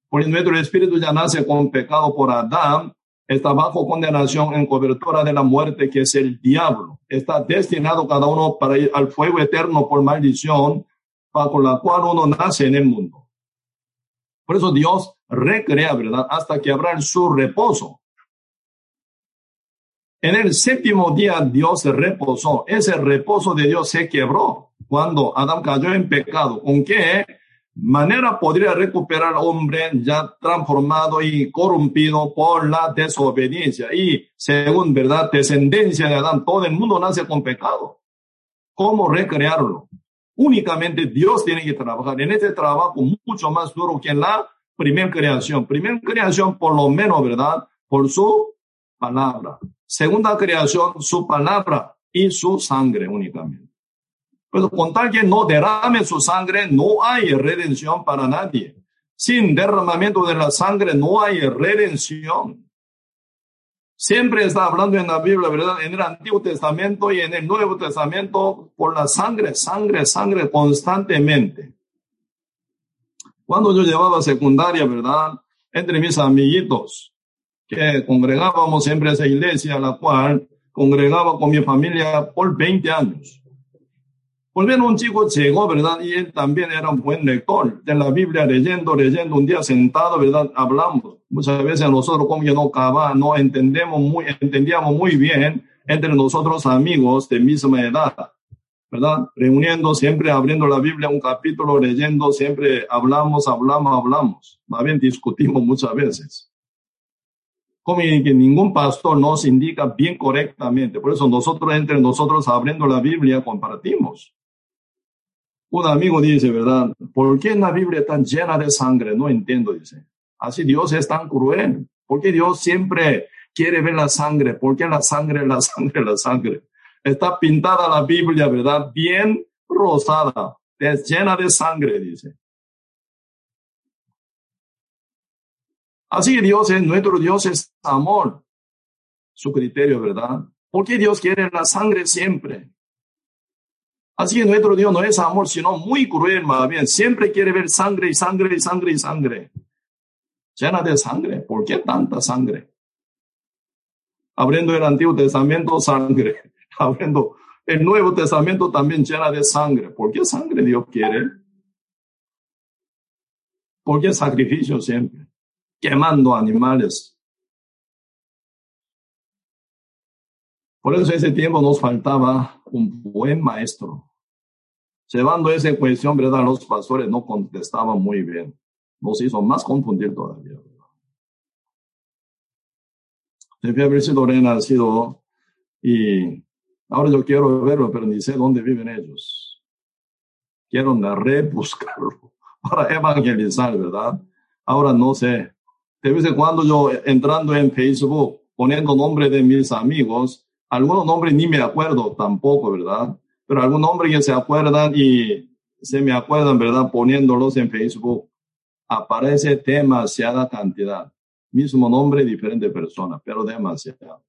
Porque nuestro espíritu ya nace con pecado por Adán, está bajo condenación en cobertura de la muerte, que es el diablo. Está destinado cada uno para ir al fuego eterno por maldición, bajo la cual uno nace en el mundo. Por eso Dios recrea, ¿verdad? Hasta que habrá su reposo. En el séptimo día Dios reposó. Ese reposo de Dios se quebró cuando Adán cayó en pecado. ¿Con qué manera podría recuperar hombre ya transformado y corrompido por la desobediencia? Y según verdad, descendencia de Adán, todo el mundo nace con pecado. ¿Cómo recrearlo? Únicamente Dios tiene que trabajar en este trabajo mucho más duro que en la primera creación. Primera creación, por lo menos, ¿verdad? Por su palabra. Segunda creación, su palabra y su sangre únicamente. Pero con tal que no derrame su sangre, no hay redención para nadie. Sin derramamiento de la sangre no hay redención. Siempre está hablando en la Biblia, ¿verdad? En el Antiguo Testamento y en el Nuevo Testamento por la sangre, sangre, sangre constantemente. Cuando yo llevaba secundaria, ¿verdad? Entre mis amiguitos, que congregábamos siempre esa iglesia, la cual congregaba con mi familia por 20 años. Bien, un chico llegó, ¿verdad? Y él también era un buen lector de la Biblia, leyendo, leyendo, un día sentado, ¿verdad? Hablamos. Muchas veces nosotros como que no cava, no entendemos muy, entendíamos muy bien entre nosotros amigos de misma edad. ¿verdad? Reuniendo, siempre abriendo la Biblia, un capítulo, leyendo, siempre hablamos, hablamos, hablamos. Más bien discutimos muchas veces. Como que ningún pastor nos indica bien correctamente. Por eso nosotros, entre nosotros, abriendo la Biblia, compartimos. Un amigo dice, ¿verdad? ¿Por qué la Biblia tan llena de sangre? No entiendo, dice. Así Dios es tan cruel. ¿Por qué Dios siempre quiere ver la sangre? ¿Por qué la sangre, la sangre, la sangre? Está pintada la Biblia, ¿verdad? Bien rosada, llena de sangre, dice. Así Dios es, nuestro Dios es amor. Su criterio, ¿verdad? Porque Dios quiere la sangre siempre. Así que nuestro Dios no es amor, sino muy cruel, más bien. Siempre quiere ver sangre y sangre y sangre y sangre. Llena de sangre. ¿Por qué tanta sangre? Abriendo el Antiguo Testamento, sangre abriendo el Nuevo Testamento también llena de sangre. ¿Por qué sangre Dios quiere? ¿Por qué sacrificio siempre? Quemando animales. Por eso ese tiempo nos faltaba un buen maestro. Llevando esa cuestión, ¿verdad? Los pastores no contestaban muy bien. Nos hizo más confundir todavía. Debe haber sido renacido y ahora yo quiero verlo, pero ni sé dónde viven ellos. Quiero rebuscarlo para evangelizar, ¿verdad? Ahora no sé. De vez en cuando yo entrando en Facebook, poniendo nombre de mis amigos, algunos nombres ni me acuerdo tampoco, ¿verdad? Pero algún nombre que se acuerdan y se me acuerdan, ¿verdad? Poniéndolos en Facebook, aparece demasiada cantidad. Mismo nombre, diferente persona, pero demasiado.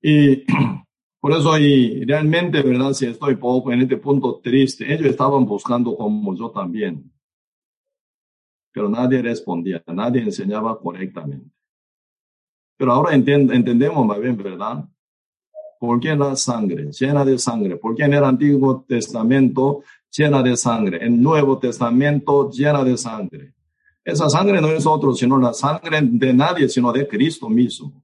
Y por eso, y realmente, ¿verdad? Si estoy poco en este punto triste, ellos estaban buscando como yo también. Pero nadie respondía, nadie enseñaba correctamente. Pero ahora entendemos más bien, ¿verdad? ¿Por qué la sangre? Llena de sangre. ¿Por qué en el Antiguo Testamento llena de sangre? En el Nuevo Testamento llena de sangre. Esa sangre no es otro, sino la sangre de nadie, sino de Cristo mismo.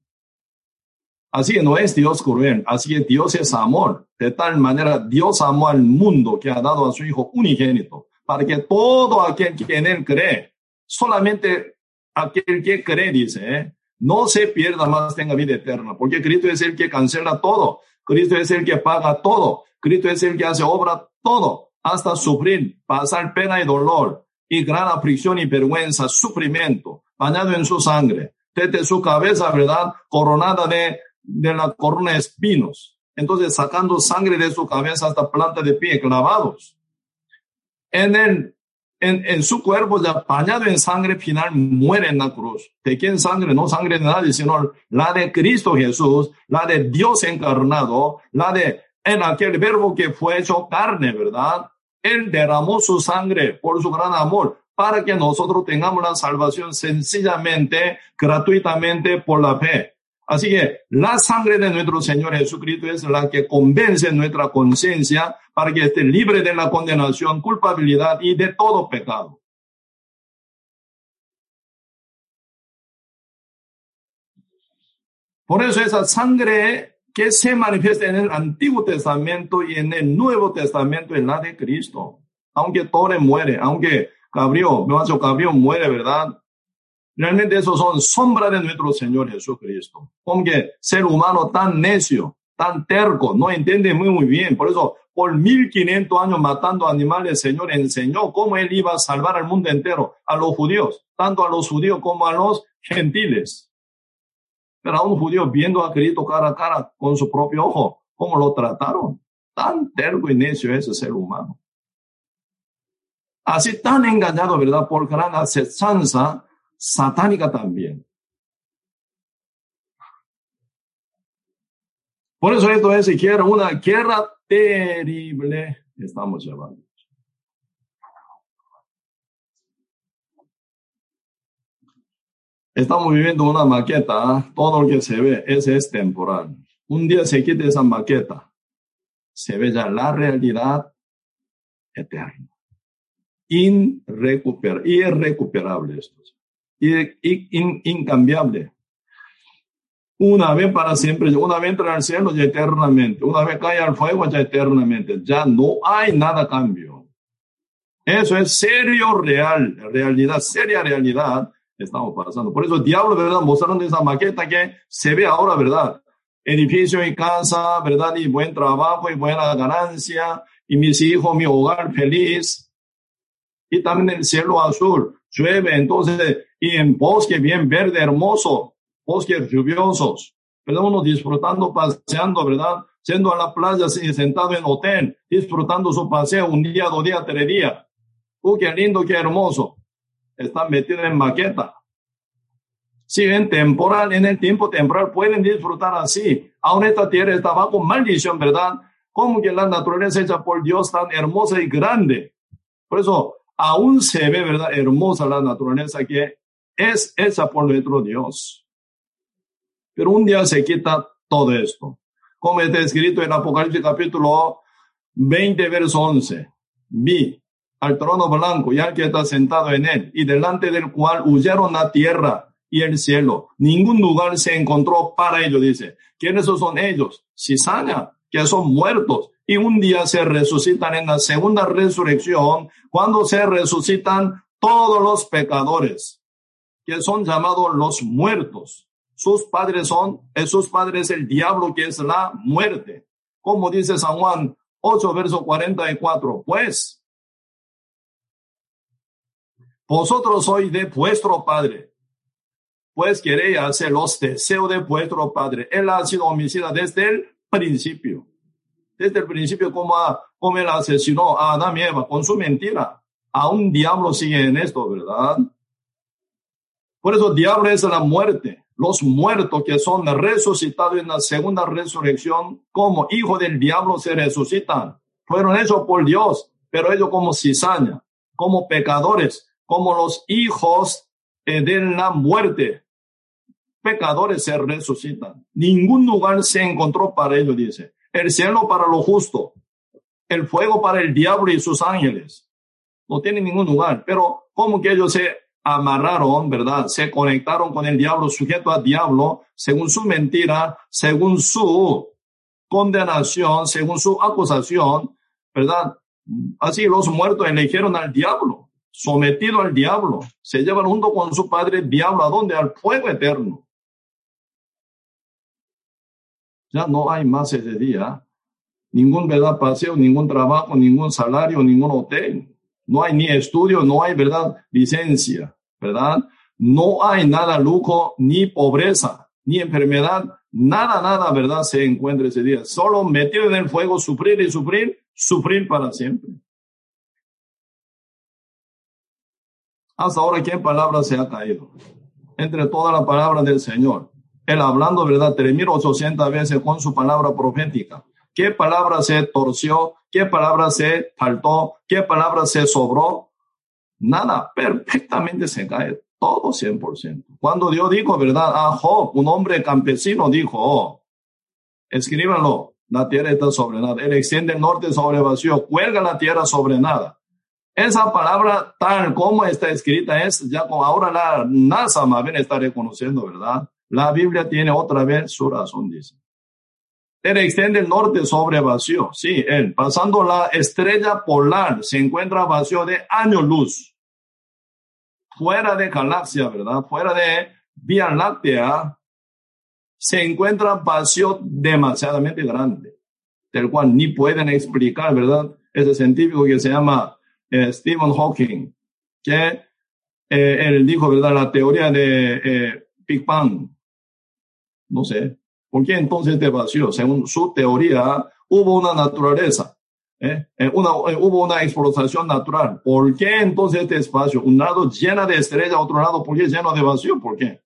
Así que no es Dios cruel, así que Dios es amor. De tal manera, Dios amó al mundo que ha dado a su Hijo unigénito, para que todo aquel que en él cree, solamente aquel que cree, dice, ¿eh? No se pierda más, tenga vida eterna, porque Cristo es el que cancela todo, Cristo es el que paga todo, Cristo es el que hace obra todo, hasta sufrir, pasar pena y dolor, y gran aflicción y vergüenza, sufrimiento, bañado en su sangre, desde su cabeza, ¿verdad? Coronada de, de la corona de espinos. Entonces, sacando sangre de su cabeza hasta planta de pie, clavados. En el en, su cuerpo ya bañado en sangre final muere en la cruz. ¿De quién sangre? No sangre de nadie, sino la de Cristo Jesús, la de Dios encarnado, la de en aquel verbo que fue hecho carne, ¿verdad? Él derramó su sangre por su gran amor para que nosotros tengamos la salvación sencillamente, gratuitamente por la fe. Así que la sangre de nuestro Señor Jesucristo es la que convence nuestra conciencia para que esté libre de la condenación, culpabilidad y de todo pecado. Por eso esa sangre que se manifiesta en el Antiguo Testamento y en el Nuevo Testamento es la de Cristo. Aunque Torre muere, aunque Gabriel, Gabriel muere, ¿verdad? Realmente esos son sombras de nuestro Señor Jesucristo. Que ser humano tan necio, tan terco, no entiende muy, muy bien. Por eso, por 1500 años matando animales, el Señor enseñó cómo Él iba a salvar al mundo entero, a los judíos, tanto a los judíos como a los gentiles. Pero a un judío viendo a Cristo cara a cara con su propio ojo, ¿cómo lo trataron? Tan terco y necio ese ser humano. Así tan engañado, ¿verdad? Por gran acechanza satánica también. Por eso esto es siquiera una guerra terrible estamos llevando. Estamos viviendo una maqueta, todo lo que se ve, ese es temporal. Un día se quita esa maqueta, se ve ya la realidad eterna. Irrecuperable, irrecuperable esto incambiable. Una vez para siempre, una vez entra al cielo ya eternamente, una vez cae al fuego ya eternamente, ya no hay nada cambio. Eso es serio, real, realidad, seria realidad estamos pasando. Por eso el diablo, ¿verdad? Mostrando esa maqueta que se ve ahora, ¿verdad? Edificio y casa, ¿verdad? Y buen trabajo y buena ganancia, y mis hijos, mi hogar feliz, y también el cielo azul, llueve, entonces y en bosque bien verde, hermoso, bosques lluviosos, pero uno disfrutando, paseando, ¿verdad? Siendo a la playa sentado en hotel, disfrutando su paseo un día, dos días, tres días. ¡Uh, qué lindo, qué hermoso! Están metidos en maqueta. Si en temporal, en el tiempo temporal pueden disfrutar así. Aún esta tierra está bajo maldición, ¿verdad? Como que la naturaleza hecha por Dios tan hermosa y grande. Por eso, aún se ve, ¿verdad? Hermosa la naturaleza que es esa por nuestro Dios. Pero un día se quita todo esto. Como está escrito en Apocalipsis capítulo 20, verso 11. Vi al trono blanco y al que está sentado en él, y delante del cual huyeron la tierra y el cielo. Ningún lugar se encontró para ellos, dice. ¿Quiénes son ellos? Cizaña, que son muertos, y un día se resucitan en la segunda resurrección, cuando se resucitan todos los pecadores, que son llamados los muertos. Sus padres son, sus padres el diablo, que es la muerte. Como dice San Juan 8, verso 44, pues, vosotros sois de vuestro padre, pues queréis hacer los deseos de vuestro padre. Él ha sido homicida desde el principio. Desde el principio, como, como él asesinó a Adán y Eva con su mentira. A un diablo sigue en esto, ¿verdad? Por eso diablo es la muerte. Los muertos que son resucitados en la segunda resurrección como hijo del diablo se resucitan. Fueron hechos por Dios, pero ellos como cizaña, como pecadores, como los hijos eh, de la muerte. Pecadores se resucitan. Ningún lugar se encontró para ellos, dice. El cielo para lo justo, el fuego para el diablo y sus ángeles. No tiene ningún lugar. Pero como que ellos se amarraron, ¿verdad? Se conectaron con el diablo, sujeto al diablo, según su mentira, según su condenación, según su acusación, ¿verdad? Así los muertos eligieron al diablo, sometido al diablo, se llevan junto con su padre diablo a? Al fuego eterno. Ya no hay más ese día. Ningún verdad paseo, ningún trabajo, ningún salario, ningún hotel. No hay ni estudio, no hay verdad licencia, ¿verdad? No hay nada lujo, ni pobreza, ni enfermedad, nada, nada, ¿verdad? Se encuentra ese día. Solo metido en el fuego, sufrir y sufrir, sufrir para siempre. Hasta ahora, ¿qué palabra se ha caído? Entre toda la palabra del Señor. Él hablando, ¿verdad? 3.800 veces con su palabra profética. ¿Qué palabra se torció? ¿Qué palabra se faltó? ¿Qué palabra se sobró? Nada, perfectamente se cae, todo 100%. Cuando Dios dijo, ¿verdad? A Job, un hombre campesino, dijo, oh, escríbanlo, la tierra está sobre nada. Él extiende el norte sobre vacío, cuelga la tierra sobre nada. Esa palabra, tal como está escrita, es ya como ahora la NASA más bien está reconociendo, ¿verdad? La Biblia tiene otra vez su razón, dice. Él extiende el norte sobre vacío. Sí, él, pasando la estrella polar, se encuentra vacío de año luz. Fuera de galaxia, ¿verdad? Fuera de Vía Láctea, se encuentra vacío demasiadamente grande, del cual ni pueden explicar, ¿verdad? Ese científico que se llama eh, Stephen Hawking, que eh, él dijo, ¿verdad? La teoría de eh, Big Bang. No sé, ¿Por qué entonces este vacío? Según su teoría, hubo una naturaleza, ¿eh? eh una, eh, hubo una explotación natural. ¿Por qué entonces este espacio? Un lado lleno de estrellas, otro lado, ¿por qué lleno de vacío? ¿Por qué?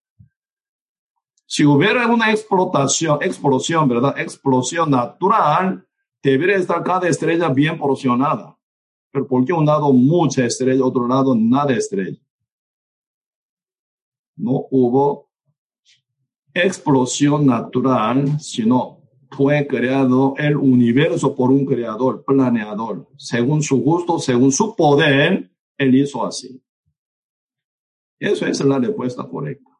Si hubiera una explotación, explosión, ¿verdad? Explosión natural, debería estar cada estrella bien porcionada. Pero ¿por qué un lado mucha estrella, otro lado nada estrella? No hubo explosión natural, sino fue creado el universo por un creador, planeador. Según su gusto, según su poder, él hizo así. Eso es la respuesta correcta.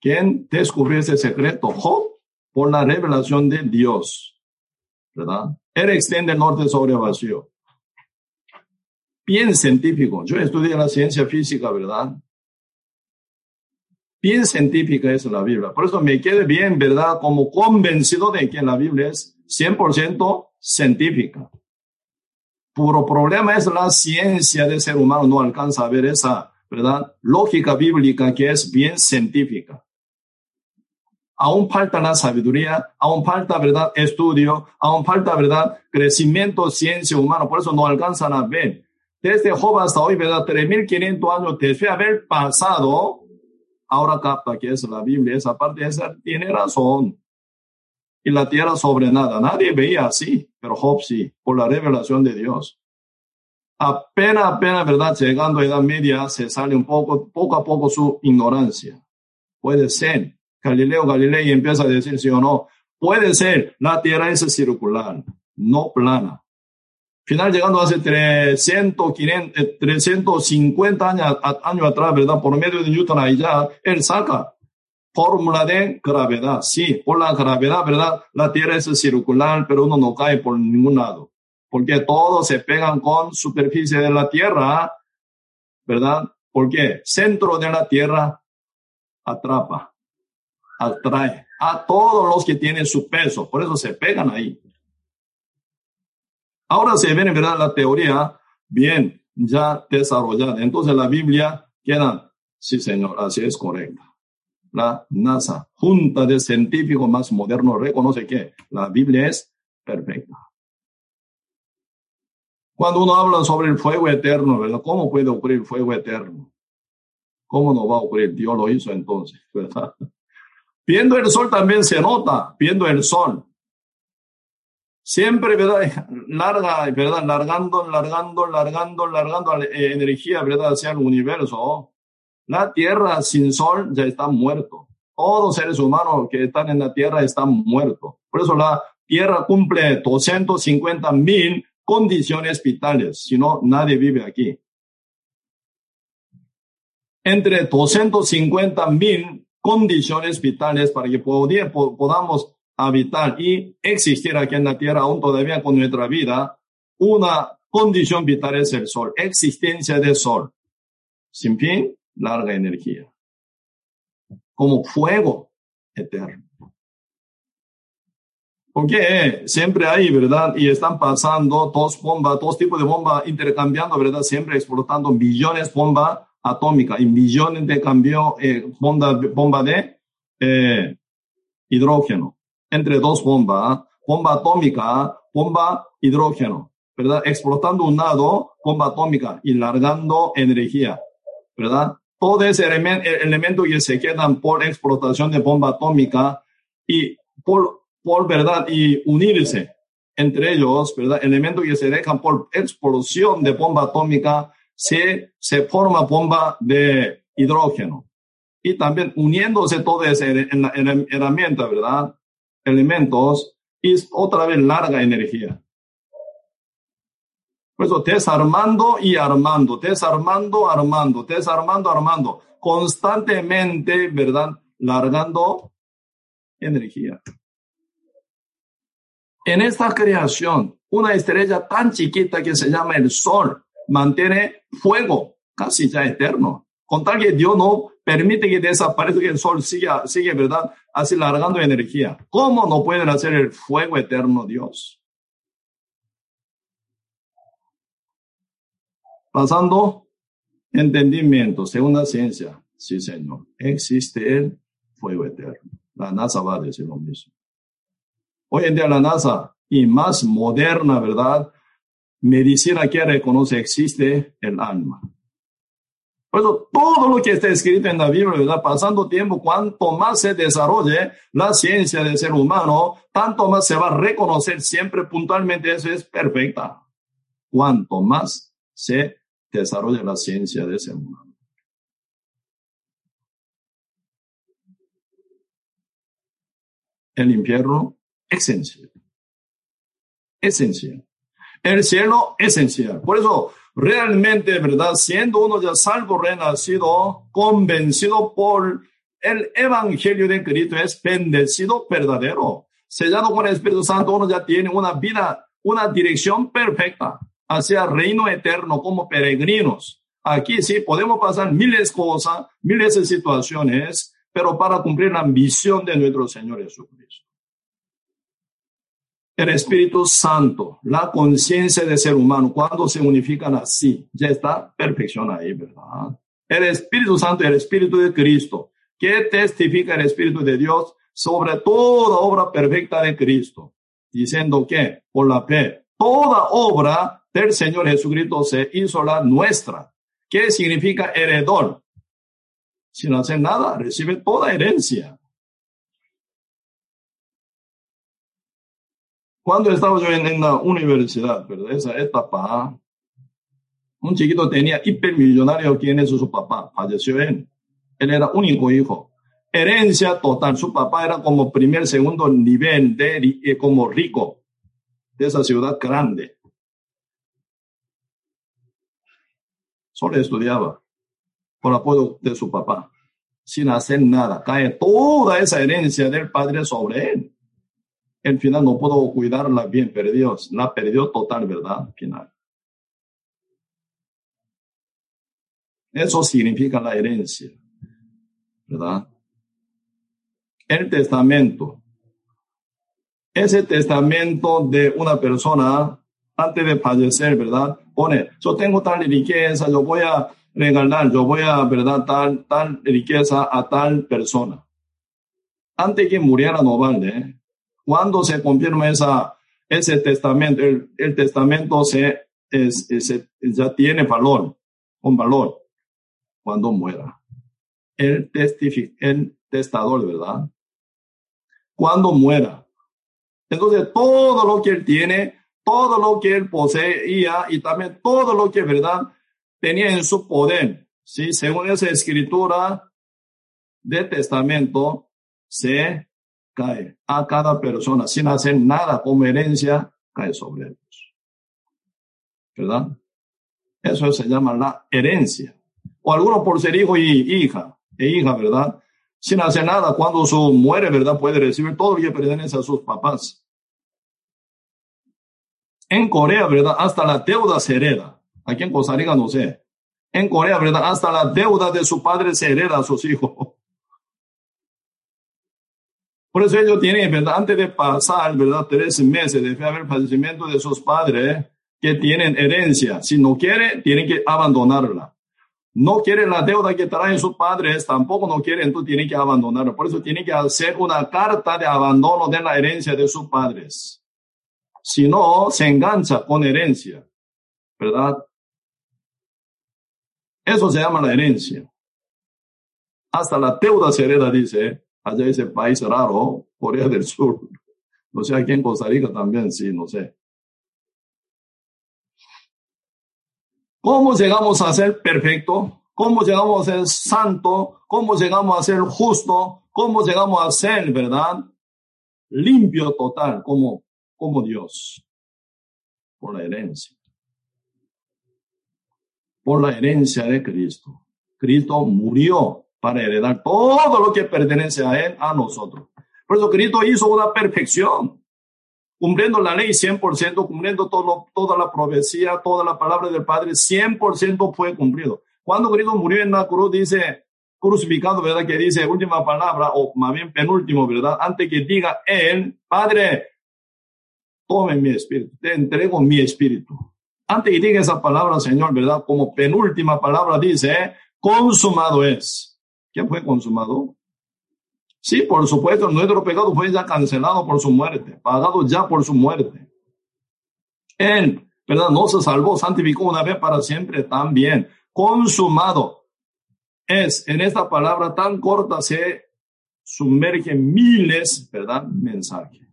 ¿Quién descubrió ese secreto? Job, por la revelación de Dios. ¿Verdad? Él extiende el norte sobre vacío. Bien científico. Yo estudié la ciencia física, ¿verdad? Bien científica es la Biblia. Por eso me quedé bien, ¿verdad? Como convencido de que la Biblia es 100% científica. Puro problema es la ciencia del ser humano, no alcanza a ver esa, ¿verdad? Lógica bíblica que es bien científica. Aún falta la sabiduría, aún falta, ¿verdad? Estudio, aún falta, ¿verdad? Crecimiento, ciencia humana, por eso no alcanzan a ver. Desde Job hasta hoy, ¿verdad? 3.500 años después de haber pasado, ahora capta que es la Biblia, esa parte esa tiene razón. Y la tierra sobre nada. Nadie veía así, pero Job sí, por la revelación de Dios. Apenas, apenas, ¿verdad? Llegando a edad media, se sale un poco, poco a poco su ignorancia. Puede ser. Galileo Galilei empieza a decir sí o no. Puede ser, la tierra es circular, no plana. Final llegando hace 300, 500, 350 años, años atrás, ¿verdad? Por medio de Newton ahí ya, él saca fórmula de gravedad. Sí, por la gravedad, ¿verdad? La Tierra es circular, pero uno no cae por ningún lado. Porque todos se pegan con superficie de la Tierra, ¿verdad? Porque centro de la Tierra atrapa, atrae a todos los que tienen su peso. Por eso se pegan ahí. Ahora se ve, ¿verdad? La teoría bien ya desarrollada. Entonces la Biblia queda, sí señor, así es correcta la NASA, Junta de Científicos más moderno, reconoce que la Biblia es perfecta. Cuando uno habla sobre el fuego eterno, ¿verdad? ¿Cómo puede ocurrir el fuego eterno? ¿Cómo no va a ocurrir? Dios lo hizo entonces, ¿verdad? Viendo el sol también se nota, viendo el sol. Siempre, ¿verdad? Larga, ¿verdad? Largando, largando, largando, largando energía, ¿verdad? Hacia el universo. La tierra sin sol ya está muerto. Todos seres humanos que están en la tierra están muertos. Por eso la tierra cumple 250 mil condiciones vitales, si no, nadie vive aquí. Entre 250 mil condiciones vitales para que podamos habitar y existir aquí en la tierra aún todavía con nuestra vida, una condición vital es el sol, existencia del sol. Sin fin, larga energía, como fuego eterno. Porque siempre hay, ¿verdad? Y están pasando dos bombas, dos tipos de bombas intercambiando, ¿verdad? Siempre explotando billones de bombas atómicas y millones de cambio, eh, bomba, bomba de eh, hidrógeno. Entre dos bombas, bomba atómica, bomba hidrógeno, ¿verdad? Explotando un lado, bomba atómica y largando energía, ¿verdad? todo ese elemento que se quedan por explotación de bomba atómica y por, por verdad y unirse entre ellos, ¿verdad? Elementos que se dejan por explosión de bomba atómica, se, se forma bomba de hidrógeno. Y también uniéndose todo ese herramienta, ¿verdad? Elementos, y otra vez larga energía. Por eso, desarmando y armando, desarmando, armando, desarmando, armando, constantemente, ¿verdad? Largando energía. En esta creación, una estrella tan chiquita que se llama el Sol mantiene fuego casi ya eterno. Con tal que Dios no permite que desaparezca, el Sol siga, sigue, ¿verdad? Así largando energía. ¿Cómo no pueden hacer el fuego eterno Dios? Pasando entendimiento, según la ciencia, sí señor, existe el fuego eterno. La NASA va a decir lo mismo. Hoy en día la NASA y más moderna, ¿verdad? Medicina que reconoce existe el alma. Por eso, todo lo que está escrito en la Biblia. Pasando tiempo, cuanto más se desarrolle la ciencia del ser humano, tanto más se va a reconocer siempre puntualmente, eso es perfecta. Cuanto más se desarrolla la ciencia de ese mundo. El infierno, esencial. Esencial. El cielo, esencial. Por eso, realmente, ¿verdad? Siendo uno ya salvo, renacido, convencido por el evangelio de Cristo, es bendecido verdadero. Sellado con el Espíritu Santo, uno ya tiene una vida, una dirección perfecta hacia el reino eterno como peregrinos. Aquí sí podemos pasar miles de cosas, miles de situaciones, pero para cumplir la misión de nuestro Señor Jesucristo. El Espíritu Santo, la conciencia del ser humano, cuando se unifican así, ya está perfección ahí, ¿verdad? El Espíritu Santo el Espíritu de Cristo, que testifica el Espíritu de Dios sobre toda obra perfecta de Cristo, diciendo que por la fe, toda obra del Señor Jesucristo se hizo la nuestra. ¿Qué significa heredor? Sin hacer nada, recibe toda herencia. Cuando estaba yo en, la universidad, ¿verdad? Esa etapa, un chiquito tenía hipermillonario, quien es su papá, falleció él. Él era único hijo. Herencia total. Su papá era como primer, segundo nivel de, eh, como rico de esa ciudad grande. Solo estudiaba por apoyo de su papá, sin hacer nada. Cae toda esa herencia del padre sobre él. Al final no pudo cuidarla bien, perdió, la perdió total, ¿verdad? Al final. Eso significa la herencia, ¿verdad? El testamento. Ese testamento de una persona antes de fallecer, ¿verdad? Pone, yo tengo tal riqueza, yo voy a regalar, yo voy a, ¿verdad? Tal, tal riqueza a tal persona. Antes que muriera no vale. ¿eh? Cuando se confirma esa, ese testamento, el, testamento se, ya tiene valor, un valor, cuando muera. El, testific, el testador, ¿verdad? Cuando muera. Entonces, todo lo que él tiene todo lo que él poseía y también todo lo que, ¿verdad?, tenía en su poder. ¿sí? Según esa escritura de testamento, se cae a cada persona sin hacer nada como herencia, cae sobre ellos. ¿Verdad? Eso se llama la herencia. O alguno por ser hijo y hija, e hija, ¿verdad? Sin hacer nada, cuando su muere, ¿verdad? Puede recibir todo lo que pertenece a sus papás. En Corea, ¿verdad? Hasta la deuda se hereda. Aquí en Costa Rica no sé. En Corea, ¿verdad? Hasta la deuda de su padre se hereda a sus hijos. Por eso ellos tienen, ¿verdad? Antes de pasar, ¿verdad? Tres meses de haber fallecimiento de sus padres, que tienen herencia. Si no quiere, tienen que abandonarla. No quiere la deuda que traen sus padres, tampoco no quiere, entonces tienen que abandonarla. Por eso tienen que hacer una carta de abandono de la herencia de sus padres. Si no, se engancha con herencia, ¿verdad? Eso se llama la herencia. Hasta la deuda se hereda, dice, allá ese país raro, Corea del Sur. No sé, aquí en Costa Rica también, sí, no sé. ¿Cómo llegamos a ser perfecto? ¿Cómo llegamos a ser santo? ¿Cómo llegamos a ser justo? ¿Cómo llegamos a ser, verdad? Limpio total, como como Dios por la herencia. Por la herencia de Cristo. Cristo murió para heredar todo lo que pertenece a Él, a nosotros. Por eso Cristo hizo una perfección, cumpliendo la ley 100%, cumpliendo todo, toda la profecía, toda la palabra del Padre, 100% fue cumplido. Cuando Cristo murió en la cruz, dice, crucificado, ¿verdad? Que dice última palabra, o más bien penúltimo, ¿verdad? Antes que diga Él, Padre, tome mi espíritu, te entrego mi espíritu. Antes que diga esa palabra, Señor, ¿verdad? Como penúltima palabra dice, consumado es. ¿Quién fue consumado? Sí, por supuesto, nuestro pecado fue ya cancelado por su muerte, pagado ya por su muerte. Él, ¿verdad? No se salvó, santificó una vez para siempre también. Consumado es, en esta palabra tan corta se sumergen miles, ¿verdad? Mensajes.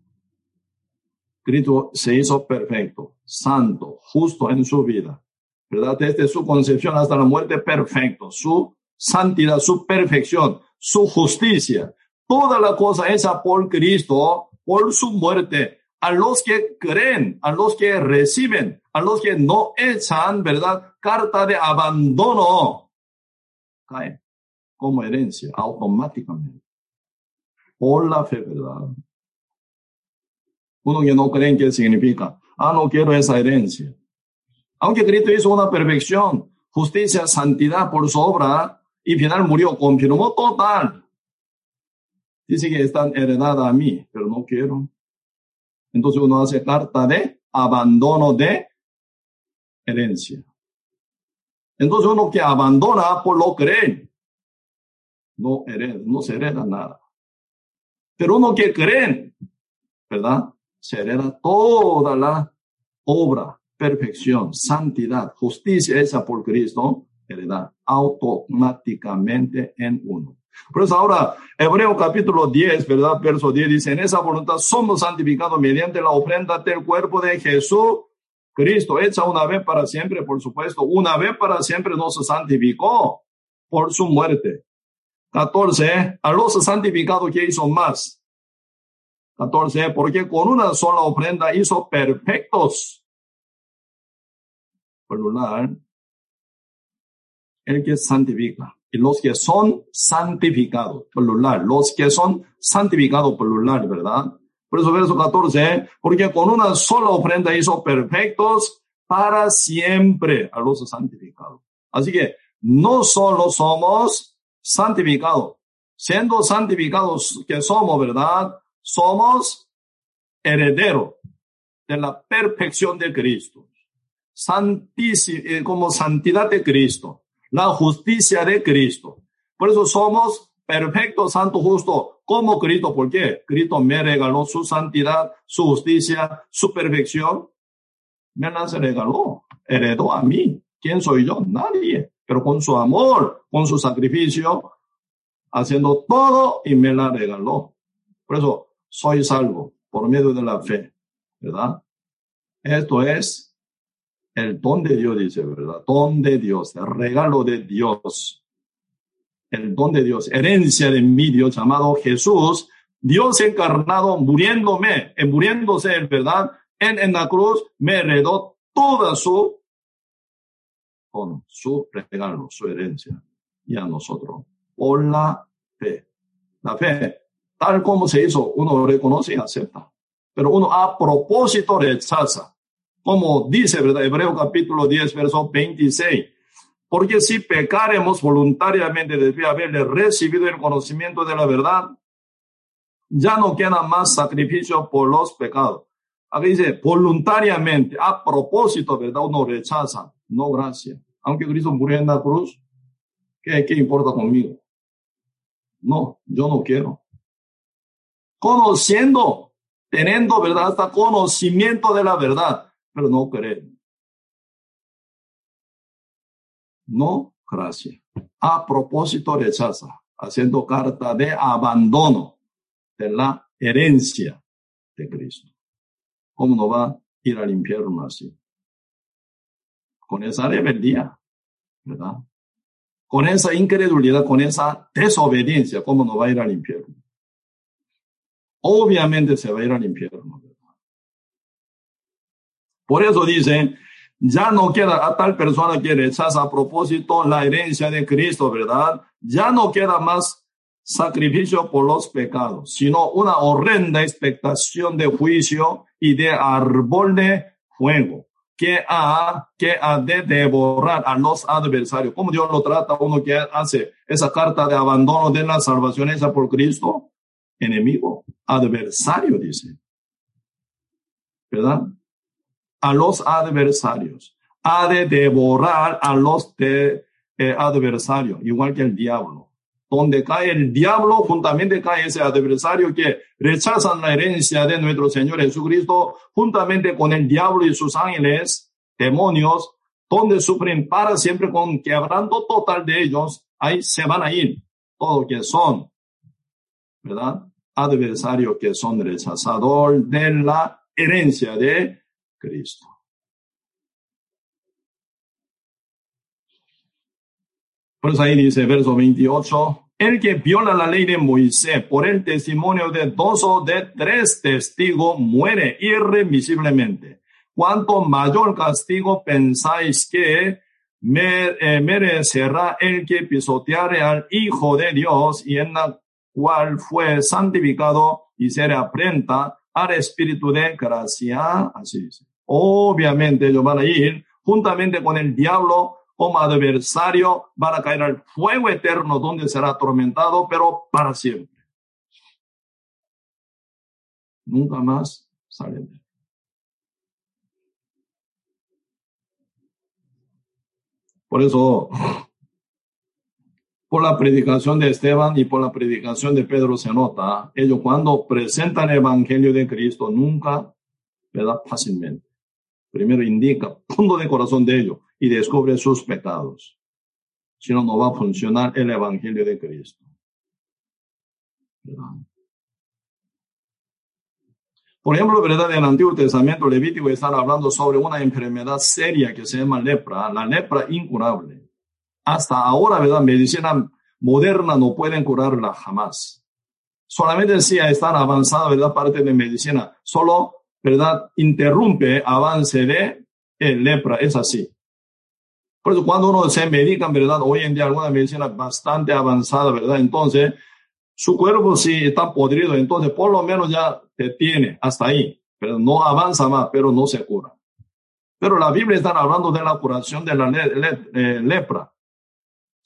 Cristo se hizo perfecto, santo, justo en su vida, ¿verdad? Desde su concepción hasta la muerte, perfecto. Su santidad, su perfección, su justicia, toda la cosa hecha por Cristo, por su muerte. A los que creen, a los que reciben, a los que no echan, ¿verdad? Carta de abandono, cae como herencia automáticamente. Por la fe, ¿verdad? Uno que no cree qué significa. Ah, no quiero esa herencia. Aunque Cristo hizo una perfección, justicia, santidad por su obra y final murió, confirmó total. Dice que están heredadas a mí, pero no quiero. Entonces uno hace carta de abandono de herencia. Entonces uno que abandona por lo cree, no, hereda, no se hereda nada. Pero uno que cree, ¿verdad? se hereda toda la obra, perfección, santidad, justicia esa por Cristo, hereda automáticamente en uno. Por eso ahora, Hebreo capítulo 10, ¿verdad? Verso 10 dice, en esa voluntad somos santificados mediante la ofrenda del cuerpo de Jesús. Cristo, hecha una vez para siempre, por supuesto, una vez para siempre nos santificó por su muerte. 14, a los santificados que hizo más, 14, porque con una sola ofrenda hizo perfectos. Por el que santifica. Y los que son santificados, plural, los que son santificados, plural, ¿verdad? Por eso verso 14, porque con una sola ofrenda hizo perfectos para siempre a los santificados. Así que no solo somos santificados, siendo santificados que somos, ¿verdad? Somos herederos de la perfección de Cristo. Santísimo, eh, como santidad de Cristo, la justicia de Cristo. Por eso somos perfectos, santo, justo, como Cristo. ¿Por qué? Cristo me regaló su santidad, su justicia, su perfección. Me la regaló, heredó a mí. ¿Quién soy yo? Nadie. Pero con su amor, con su sacrificio, haciendo todo y me la regaló. Por eso soy salvo por medio de la fe, ¿verdad? Esto es el don de Dios, dice, ¿verdad? Don de Dios, el regalo de Dios. El don de Dios, herencia de mi Dios llamado Jesús, Dios encarnado, muriéndome, en muriéndose, ¿verdad? En, en la cruz me heredó toda su con su regalo, su herencia, y a nosotros, por la fe. La fe, tal como se hizo, uno reconoce y acepta, pero uno a propósito rechaza, como dice, ¿verdad? Hebreo capítulo 10, verso 26. Porque si pecaremos voluntariamente después de haberle recibido el conocimiento de la verdad, ya no queda más sacrificio por los pecados. Aquí dice, voluntariamente, a propósito, ¿verdad? Uno rechaza, no gracias aunque Cristo murió en la cruz, ¿qué, qué importa conmigo? No, yo no quiero. Conociendo, teniendo verdad, hasta conocimiento de la verdad, pero no creer. No, gracias. A propósito rechaza, haciendo carta de abandono de la herencia de Cristo. ¿Cómo no va a ir al infierno así? Con esa rebeldía. ¿verdad? Con esa incredulidad, con esa desobediencia, ¿cómo no va a ir al infierno? Obviamente se va a ir al infierno. Por eso dice, ya no queda a tal persona que rechaza a propósito la herencia de Cristo, ¿verdad? Ya no queda más sacrificio por los pecados, sino una horrenda expectación de juicio y de árbol de fuego que ha, que ha de devorar a los adversarios. ¿Cómo Dios lo trata uno que hace esa carta de abandono de la salvación esa por Cristo? Enemigo, adversario, dice. ¿Verdad? A los adversarios. Ha de devorar a los de, eh, adversarios, igual que el diablo donde cae el diablo, juntamente cae ese adversario que rechazan la herencia de nuestro Señor Jesucristo, juntamente con el diablo y sus ángeles, demonios, donde sufren para siempre con quebrando total de ellos, ahí se van a ir, todos que son, ¿verdad? Adversarios que son rechazador de la herencia de Cristo. Pues ahí dice verso 28, el que viola la ley de Moisés por el testimonio de dos o de tres testigos muere irremisiblemente. Cuanto mayor castigo pensáis que eh, merecerá el que pisoteare al Hijo de Dios y en la cual fue santificado y se reaprenta al Espíritu de gracia. Así dice. Obviamente ellos van a ir juntamente con el diablo como adversario, van a caer al fuego eterno donde será atormentado, pero para siempre. Nunca más salen. Por eso, por la predicación de Esteban y por la predicación de Pedro se nota, ellos cuando presentan el Evangelio de Cristo nunca, ¿verdad? Fácilmente. Primero indica, punto de corazón de ellos, y descubre sus pecados. Si no, no va a funcionar el Evangelio de Cristo. Por ejemplo, ¿verdad? En el Antiguo Testamento Levítico están hablando sobre una enfermedad seria que se llama lepra, la lepra incurable. Hasta ahora, ¿verdad? Medicina moderna no pueden curarla jamás. Solamente si están avanzada, ¿verdad? Parte de medicina, solo, ¿verdad? Interrumpe avance de lepra, es así. Por eso cuando uno se medica, ¿verdad? Hoy en día alguna medicina bastante avanzada, ¿verdad? Entonces, su cuerpo sí está podrido, entonces por lo menos ya te tiene hasta ahí, pero no avanza más, pero no se cura. Pero la Biblia está hablando de la curación de la eh, lepra.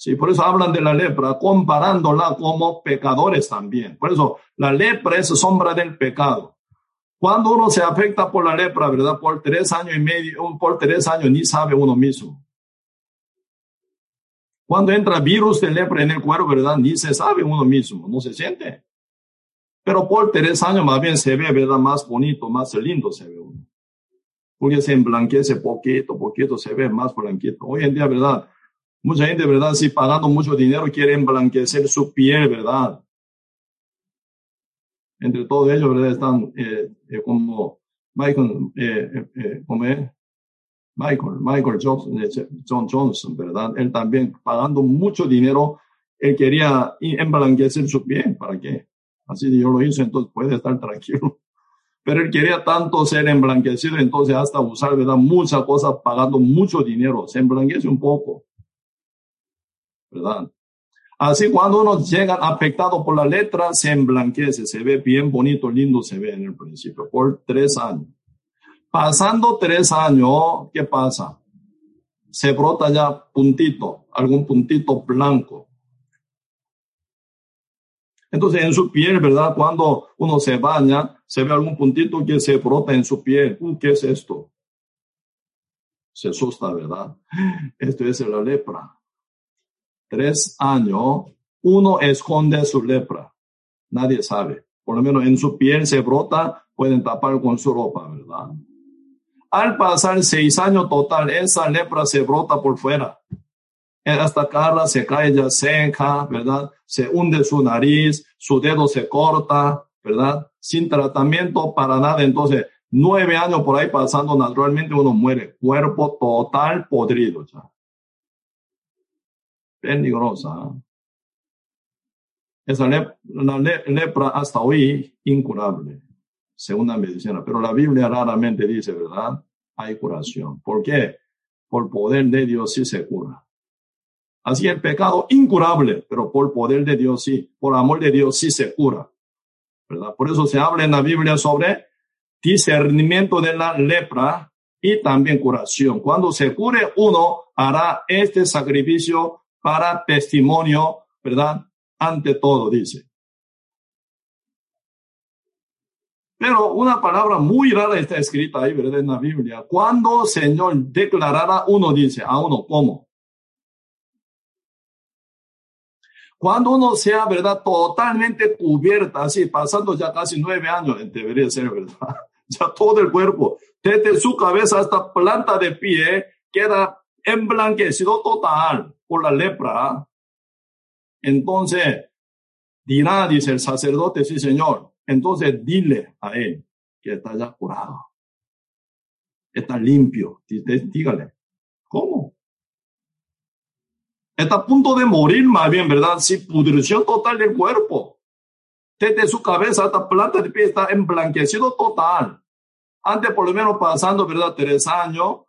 Sí, por eso hablan de la lepra, comparándola como pecadores también. Por eso la lepra es sombra del pecado. Cuando uno se afecta por la lepra, ¿verdad? Por tres años y medio, por tres años ni sabe uno mismo. Cuando entra virus de lepra en el cuerpo, ¿verdad? Ni se sabe uno mismo, no se siente. Pero por tres años más bien se ve, ¿verdad? Más bonito, más lindo se ve uno. Porque se emblanquece poquito, poquito, se ve más blanquito. Hoy en día, ¿verdad? Mucha gente, ¿verdad? Si pagando mucho dinero quiere emblanquecer su piel, ¿verdad? Entre todos ellos, ¿verdad? Están eh, eh, como Michael, eh, eh como Michael, Michael Johnson, John Johnson, ¿verdad? Él también pagando mucho dinero, él quería emblanquecer su piel. ¿Para qué? Así Dios lo hizo, entonces puede estar tranquilo. Pero él quería tanto ser emblanquecido, entonces hasta usar, ¿verdad? Muchas cosas pagando mucho dinero. Se emblanquece un poco. ¿Verdad? Así cuando uno llega afectado por la letra, se emblanquece, se ve bien bonito, lindo se ve en el principio, por tres años. Pasando tres años, ¿qué pasa? Se brota ya puntito, algún puntito blanco. Entonces en su piel, ¿verdad? Cuando uno se baña, se ve algún puntito que se brota en su piel. Uh, ¿Qué es esto? Se asusta, ¿verdad? Esto es la lepra tres años, uno esconde su lepra. Nadie sabe. Por lo menos en su piel se brota, pueden tapar con su ropa, ¿verdad? Al pasar seis años total, esa lepra se brota por fuera. Esta cara se cae ya seca, ¿verdad? Se hunde su nariz, su dedo se corta, ¿verdad? Sin tratamiento para nada. Entonces, nueve años por ahí pasando, naturalmente uno muere. Cuerpo total podrido ya peligrosa. Esa la lepra hasta hoy incurable, según la medicina. Pero la Biblia raramente dice, ¿verdad? Hay curación. ¿Por qué? Por poder de Dios sí se cura. Así el pecado incurable, pero por poder de Dios sí, por amor de Dios sí se cura. ¿Verdad? Por eso se habla en la Biblia sobre discernimiento de la lepra y también curación. Cuando se cure uno, hará este sacrificio para testimonio, ¿verdad? Ante todo, dice. Pero una palabra muy rara está escrita ahí, ¿verdad? En la Biblia. Cuando Señor declarara, uno dice a uno, ¿cómo? Cuando uno sea, ¿verdad? Totalmente cubierta, así, pasando ya casi nueve años, debería ser, ¿verdad? Ya todo el cuerpo, desde su cabeza hasta planta de pie, queda emblanquecido total por la lepra, entonces dirá, dice el sacerdote, sí señor, entonces dile a él que está ya curado, está limpio, dígale, ¿cómo? Está a punto de morir más bien, ¿verdad? Si pudrición total del cuerpo. Desde su cabeza hasta planta de pie está emblanquecido total. Antes por lo menos pasando, ¿verdad? Tres años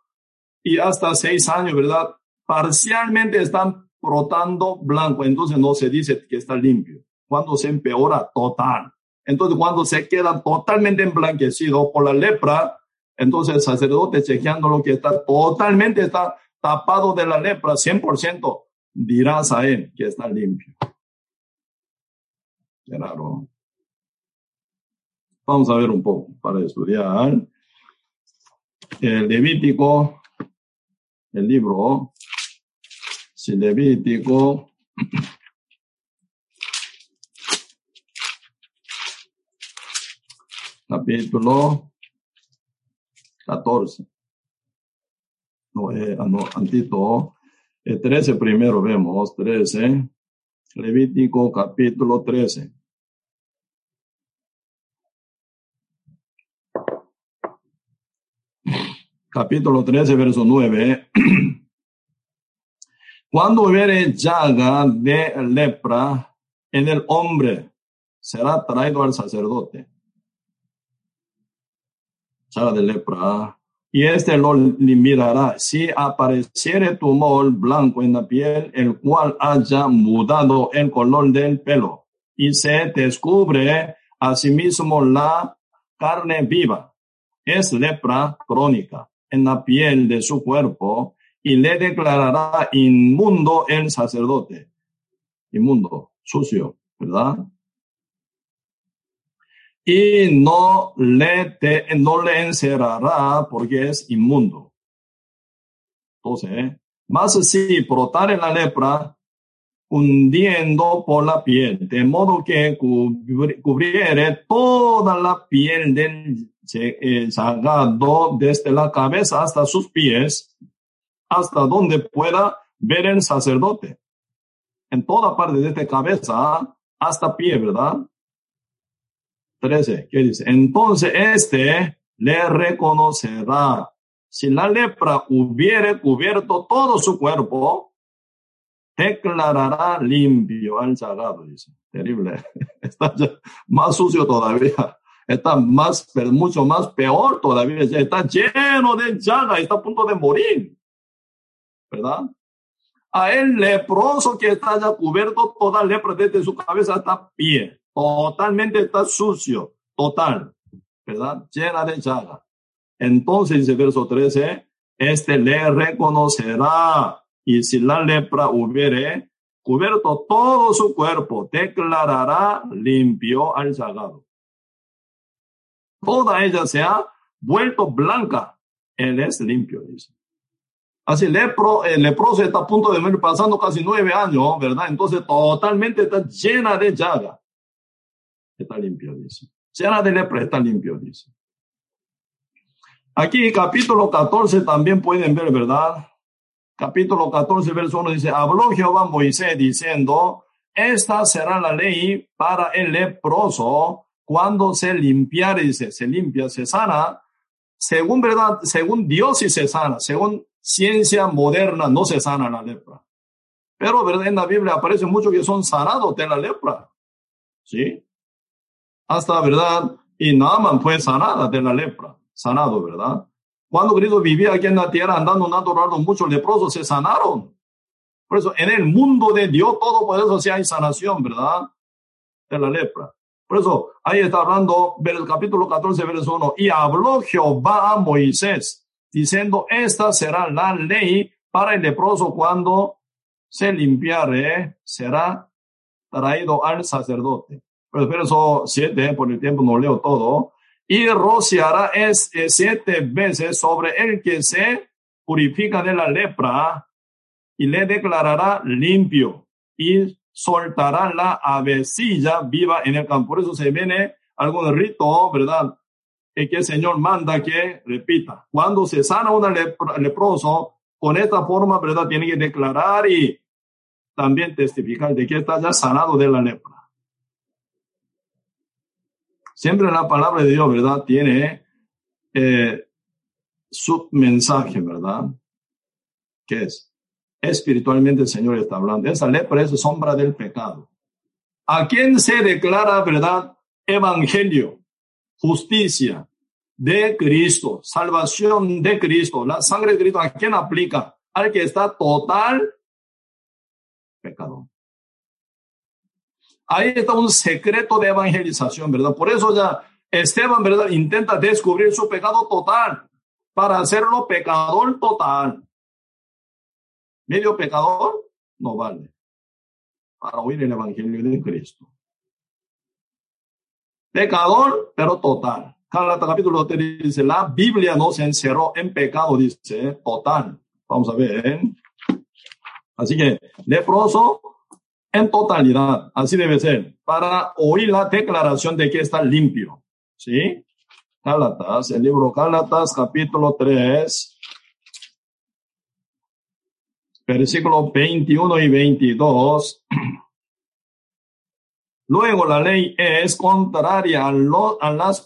y hasta seis años, ¿verdad? Parcialmente están brotando blanco, entonces no se dice que está limpio. Cuando se empeora total. Entonces, cuando se queda totalmente emblanquecido por la lepra, entonces el sacerdote chequeando lo que está totalmente está tapado de la lepra, 100%, dirás a él que está limpio. Raro. Vamos a ver un poco para estudiar. El Levítico, el libro Levítico capítulo 14. No, eh, ah, no, antito. El 13 primero vemos, 13. Levítico capítulo 13. Capítulo 13, verso 9. Cuando hubiere llaga de lepra en el hombre, será traído al sacerdote. Llaga de lepra y este lo mirará. Si apareciere tumor blanco en la piel, el cual haya mudado el color del pelo, y se descubre asimismo la carne viva, es lepra crónica en la piel de su cuerpo, y le declarará inmundo el sacerdote. Inmundo, sucio, ¿verdad? y no le, no le encerrará porque es inmundo. Entonces, más si en la lepra, hundiendo por la piel, de modo que cubriere toda la piel del eh, sagado desde la cabeza hasta sus pies, hasta donde pueda ver el sacerdote. En toda parte de esta cabeza hasta pie, ¿verdad? 13, ¿qué dice? Entonces este le reconocerá. Si la lepra hubiere cubierto todo su cuerpo, declarará limpio al sagrado, dice. Terrible. Está más sucio todavía. Está más, mucho más peor todavía. Está lleno de llaga, está a punto de morir. ¿Verdad? A el leproso que está ya cubierto toda lepra desde su cabeza hasta pie totalmente está sucio, total, ¿verdad? Llena de llaga. Entonces, dice verso 13, este le reconocerá y si la lepra hubiere cubierto todo su cuerpo, declarará limpio al llagado. Toda ella se ha vuelto blanca. Él es limpio, dice. Así, lepro, el leproso está a punto de morir pasando casi nueve años, ¿verdad? Entonces, totalmente está llena de llaga está limpio, dice. Llena de lepra, está limpio, dice. Aquí, capítulo 14, también pueden ver, ¿verdad? Capítulo 14, verso 1 dice, habló Jehová a Moisés diciendo, esta será la ley para el leproso cuando se limpiare, dice, se limpia, se sana, según verdad, según Dios y se sana, según ciencia moderna no se sana la lepra. Pero, ¿verdad? En la Biblia aparece mucho que son sanados de la lepra. ¿Sí? hasta, ¿verdad? Y Naaman fue sanada de la lepra, sanado, ¿verdad? Cuando Cristo vivía aquí en la tierra andando naturando, muchos leprosos se sanaron. Por eso, en el mundo de Dios todo por eso sí hay sanación, ¿verdad? De la lepra. Por eso, ahí está hablando, el capítulo 14, verso 1. Y habló Jehová a Moisés, diciendo, esta será la ley para el leproso cuando se limpiare, será traído al sacerdote. Pero verso 7, por el tiempo no leo todo. Y rociará es, siete veces sobre el que se purifica de la lepra y le declarará limpio y soltará la avecilla viva en el campo. Por eso se viene algún rito, ¿verdad? Y que el Señor manda que repita. Cuando se sana un leproso, con esta forma, ¿verdad? Tiene que declarar y también testificar de que está ya sanado de la lepra. Siempre la palabra de Dios, ¿verdad? Tiene eh, su mensaje, ¿verdad? ¿Qué es? Espiritualmente el Señor está hablando. Esa lepra es sombra del pecado. ¿A quién se declara, verdad? Evangelio, justicia de Cristo, salvación de Cristo, la sangre de Cristo, ¿a quién aplica? Al que está total pecado. Ahí está un secreto de evangelización, ¿verdad? Por eso ya Esteban, ¿verdad? Intenta descubrir su pecado total para hacerlo pecador total. Medio pecador no vale para oír el evangelio de Cristo. Pecador, pero total. Gálatas capítulo 3 dice, la Biblia no se encerró en pecado, dice, total. Vamos a ver. Así que leproso, en totalidad, así debe ser, para oír la declaración de que está limpio. ¿Sí? Gálatas, el libro Gálatas, capítulo 3, versículo 21 y 22. Luego la ley es contraria a, las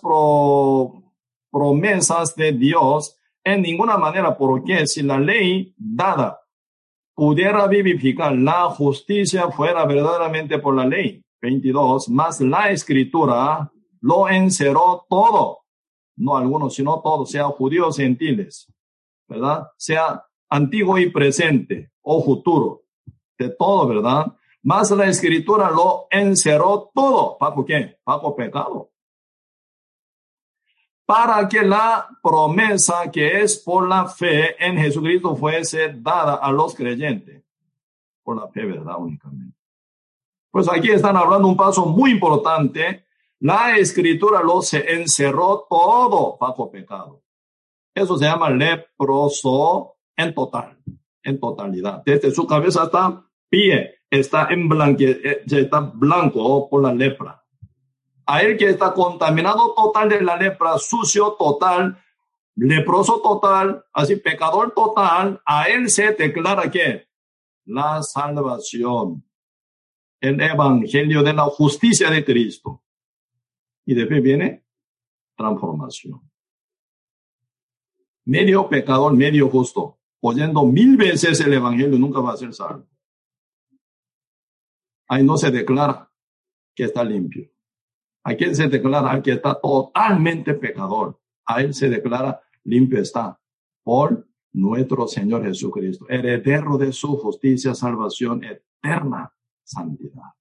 promesas de Dios en ninguna manera, porque si la ley dada pudiera vivificar la justicia fuera verdaderamente por la ley. 22. Más la escritura lo encerró todo, no algunos, sino todos, sea judíos gentiles, ¿verdad? Sea antiguo y presente o futuro, de todo, ¿verdad? Más la escritura lo encerró todo. ¿Para qué? Para pecado. Para que la promesa que es por la fe en Jesucristo fuese dada a los creyentes. Por la fe, ¿verdad? Únicamente. Pues aquí están hablando un paso muy importante. La escritura lo se encerró todo bajo pecado. Eso se llama leproso en total, en totalidad. Desde su cabeza hasta pie está en blanque, eh, está blanco por la lepra. A él que está contaminado total de la lepra, sucio total, leproso total, así pecador total, a él se declara que la salvación, el evangelio de la justicia de Cristo. Y después viene transformación. Medio pecador, medio justo, oyendo mil veces el evangelio, nunca va a ser salvo ahí no se declara que está limpio. ¿A quién se declara? que está totalmente pecador. A él se declara limpio está por nuestro Señor Jesucristo, heredero de su justicia, salvación eterna, santidad.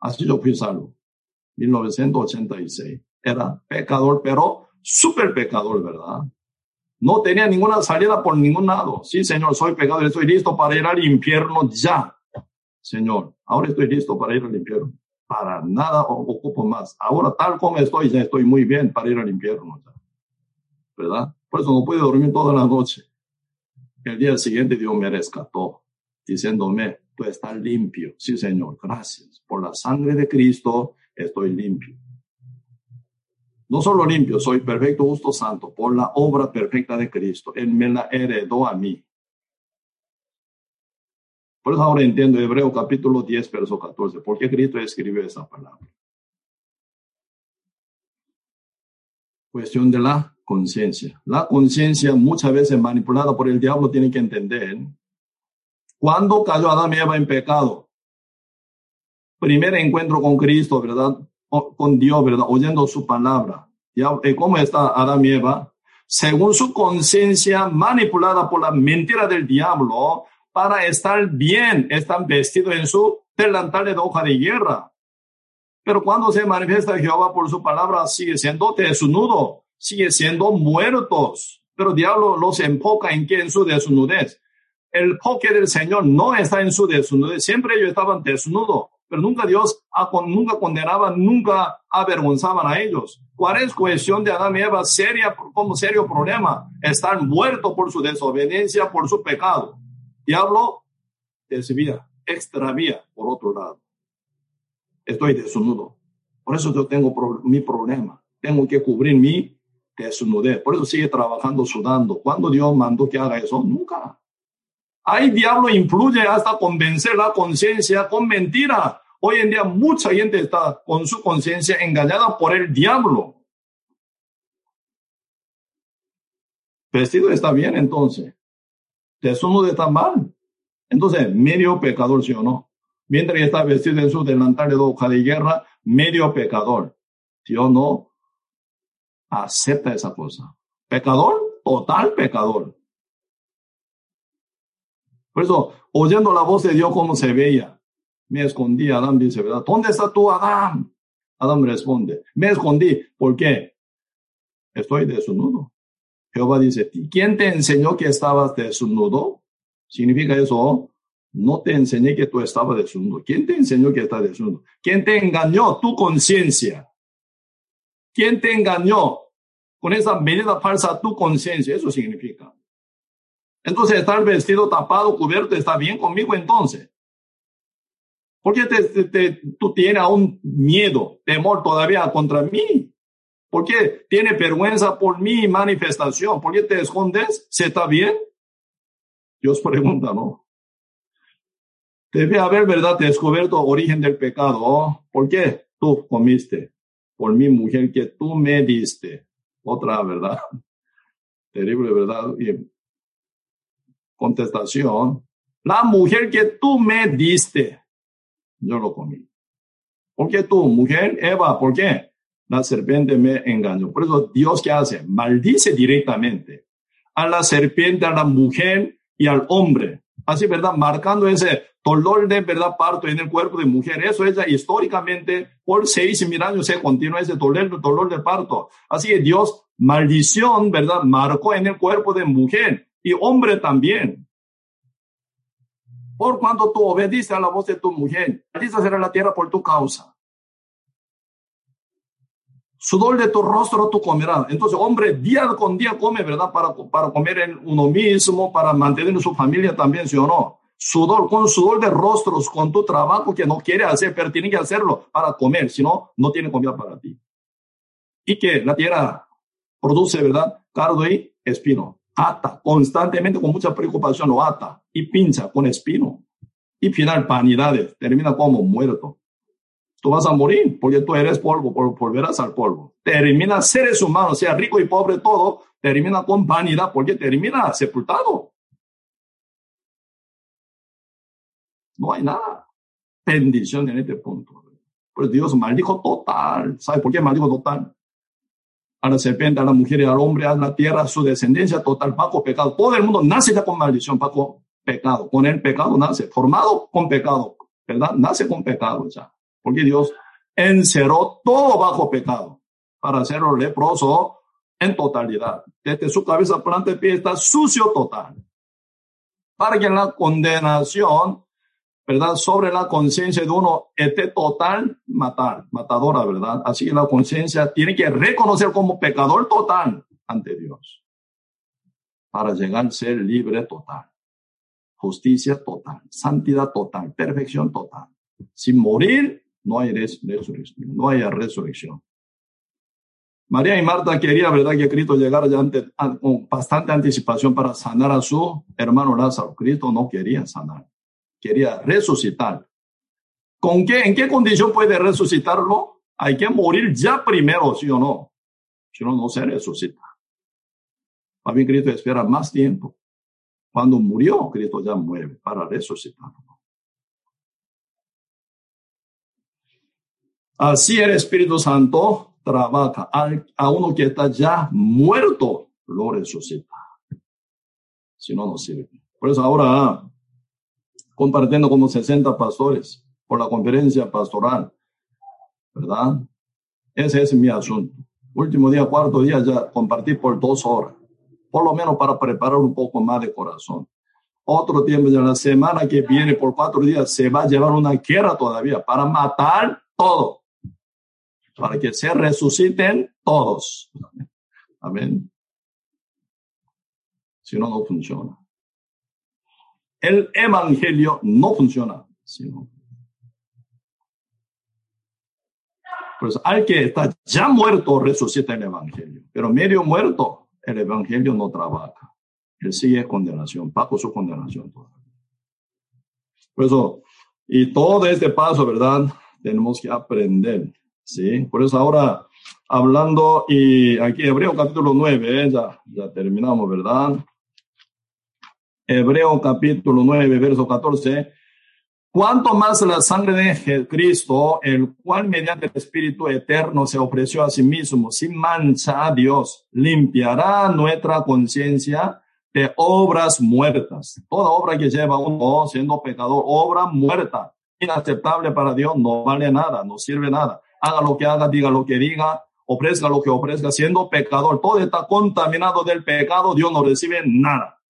Así yo fui salvo. 1986. Era pecador, pero súper pecador, ¿verdad? No tenía ninguna salida por ningún lado. Sí, Señor, soy pecador, estoy listo para ir al infierno ya. Señor, ahora estoy listo para ir al infierno. Para nada ocupo más. Ahora tal como estoy, ya estoy muy bien para ir al infierno. ¿Verdad? Por eso no pude dormir toda la noche. El día siguiente Dios me rescató, diciéndome, tú estás limpio. Sí, Señor, gracias. Por la sangre de Cristo estoy limpio. No solo limpio, soy perfecto, justo, santo, por la obra perfecta de Cristo. Él me la heredó a mí. Por eso ahora entiendo Hebreo capítulo 10, verso 14. ¿Por qué Cristo escribió esa palabra? Cuestión de la conciencia. La conciencia muchas veces manipulada por el diablo tiene que entender. Cuando cayó Adán y Eva en pecado? Primer encuentro con Cristo, ¿verdad? con Dios, ¿verdad? Oyendo su palabra. ¿Cómo está Adán y Eva? Según su conciencia manipulada por la mentira del diablo, para estar bien, están vestidos en su delantal de hoja de guerra. Pero cuando se manifiesta Jehová por su palabra, sigue siendo desnudo, sigue siendo muertos. Pero diablo los enfoca en que en su desnudez. El poque del Señor no está en su desnudez. Siempre ellos estaban desnudos, pero nunca Dios nunca condenaba, nunca avergonzaban a ellos. ¿Cuál es cuestión de Adán y Eva? Seria, como serio problema. Están muertos por su desobediencia, por su pecado. Diablo desvía, extravía por otro lado. Estoy desnudo. Por eso yo tengo mi problema. Tengo que cubrir mi desnudez. Por eso sigue trabajando sudando. ¿Cuándo Dios mandó que haga eso? Nunca. Ahí diablo influye hasta convencer la conciencia con mentira. Hoy en día mucha gente está con su conciencia engañada por el diablo. Vestido está bien entonces desnudo está mal. Entonces, medio pecador, ¿sí o no? Mientras está vestido en su delantal de hoja de guerra, medio pecador. ¿Sí o no? Acepta esa cosa. Pecador, total pecador. Por eso, oyendo la voz de Dios como se veía, me escondí. Adán dice, ¿verdad? ¿Dónde está tú, Adán? Adán responde, me escondí. ¿Por qué? Estoy desnudo. Jehová dice, ¿quién te enseñó que estabas desnudo? Significa eso, no te enseñé que tú estabas desnudo. ¿Quién te enseñó que estás desnudo? ¿Quién te engañó? Tu conciencia. ¿Quién te engañó? Con esa medida falsa, tu conciencia. Eso significa. Entonces, estar vestido, tapado, cubierto, está bien conmigo entonces. ¿Por qué te, tú tienes aún miedo, temor todavía contra mí? ¿Por qué tiene vergüenza por mi manifestación? ¿Por qué te escondes? ¿Se está bien? Dios pregunta, ¿no? Debe haber, ¿verdad?, descubierto origen del pecado. ¿Por qué tú comiste? Por mi mujer que tú me diste. Otra, ¿verdad? Terrible, ¿verdad? Y contestación. La mujer que tú me diste, yo lo comí. ¿Por qué tú, mujer? Eva, ¿por qué? La serpiente me engañó. Por eso Dios qué hace? Maldice directamente a la serpiente, a la mujer y al hombre. Así, ¿verdad? Marcando ese dolor de verdad parto en el cuerpo de mujer. Eso es históricamente por seis mil años se continúa ese dolor, dolor de parto. Así que Dios, maldición, ¿verdad? Marcó en el cuerpo de mujer y hombre también. Por cuanto tú obediste a la voz de tu mujer, maldita será la tierra por tu causa sudor de tu rostro tú comerás. Entonces, hombre, día con día come, ¿verdad? Para, para comer en uno mismo, para mantener su familia también, ¿sí o no? Sudor, con sudor de rostros, con tu trabajo que no quiere hacer, pero tiene que hacerlo para comer, si no, no tiene comida para ti. Y que la tierra produce, ¿verdad? Cardo y espino. Ata, constantemente con mucha preocupación lo ata y pincha con espino. Y final, vanidades, termina como muerto tú vas a morir porque tú eres polvo, volverás al polvo. Termina seres humanos, sea rico y pobre todo, termina con vanidad porque termina sepultado. No hay nada. Bendición en este punto. Pues Dios maldijo total. ¿Sabe por qué maldijo total? A la serpiente, a la mujer y al hombre, a la tierra, a su descendencia total, Paco, pecado. Todo el mundo nace ya con maldición, Paco, pecado. Con el pecado nace, formado con pecado, ¿verdad? Nace con pecado ya porque Dios encerró todo bajo pecado para hacerlo leproso en totalidad. Desde su cabeza planta de pie está sucio total. Para que la condenación, ¿verdad? Sobre la conciencia de uno esté total, matar, matadora, ¿verdad? Así que la conciencia tiene que reconocer como pecador total ante Dios. Para llegar a ser libre total. Justicia total, santidad total, perfección total. Sin morir no hay resurrección, no resurrección. María y Marta quería, ¿verdad?, que Cristo llegara ya con bastante anticipación para sanar a su hermano Lázaro. Cristo no quería sanar, quería resucitar. ¿Con qué, en qué condición puede resucitarlo? Hay que morir ya primero, ¿sí o no? Si no, no se resucita. También Cristo espera más tiempo. Cuando murió, Cristo ya muere para resucitarlo. Así el Espíritu Santo trabaja. A uno que está ya muerto, lo resucita. Si no, no sirve. Por eso ahora, compartiendo con los 60 pastores por la conferencia pastoral, ¿verdad? Ese es mi asunto. Último día, cuarto día, ya compartí por dos horas, por lo menos para preparar un poco más de corazón. Otro tiempo, ya la semana que viene, por cuatro días, se va a llevar una guerra todavía para matar todo para que se resuciten todos. Amén. Si no, no funciona. El evangelio no funciona. Si no. Pues al que está ya muerto resucita el evangelio, pero medio muerto, el evangelio no trabaja. Él sigue condenación, bajo su condenación. Por eso, y todo este paso, ¿verdad? Tenemos que aprender ¿sí? Por eso ahora, hablando, y aquí Hebreo capítulo 9, ya, ya terminamos, ¿verdad? Hebreo capítulo 9, verso 14. Cuanto más la sangre de Cristo, el cual mediante el Espíritu eterno se ofreció a sí mismo sin mancha a Dios, limpiará nuestra conciencia de obras muertas. Toda obra que lleva uno siendo pecador, obra muerta, inaceptable para Dios, no vale nada, no sirve nada haga lo que haga, diga lo que diga, ofrezca lo que ofrezca, siendo pecador, todo está contaminado del pecado, Dios no recibe nada.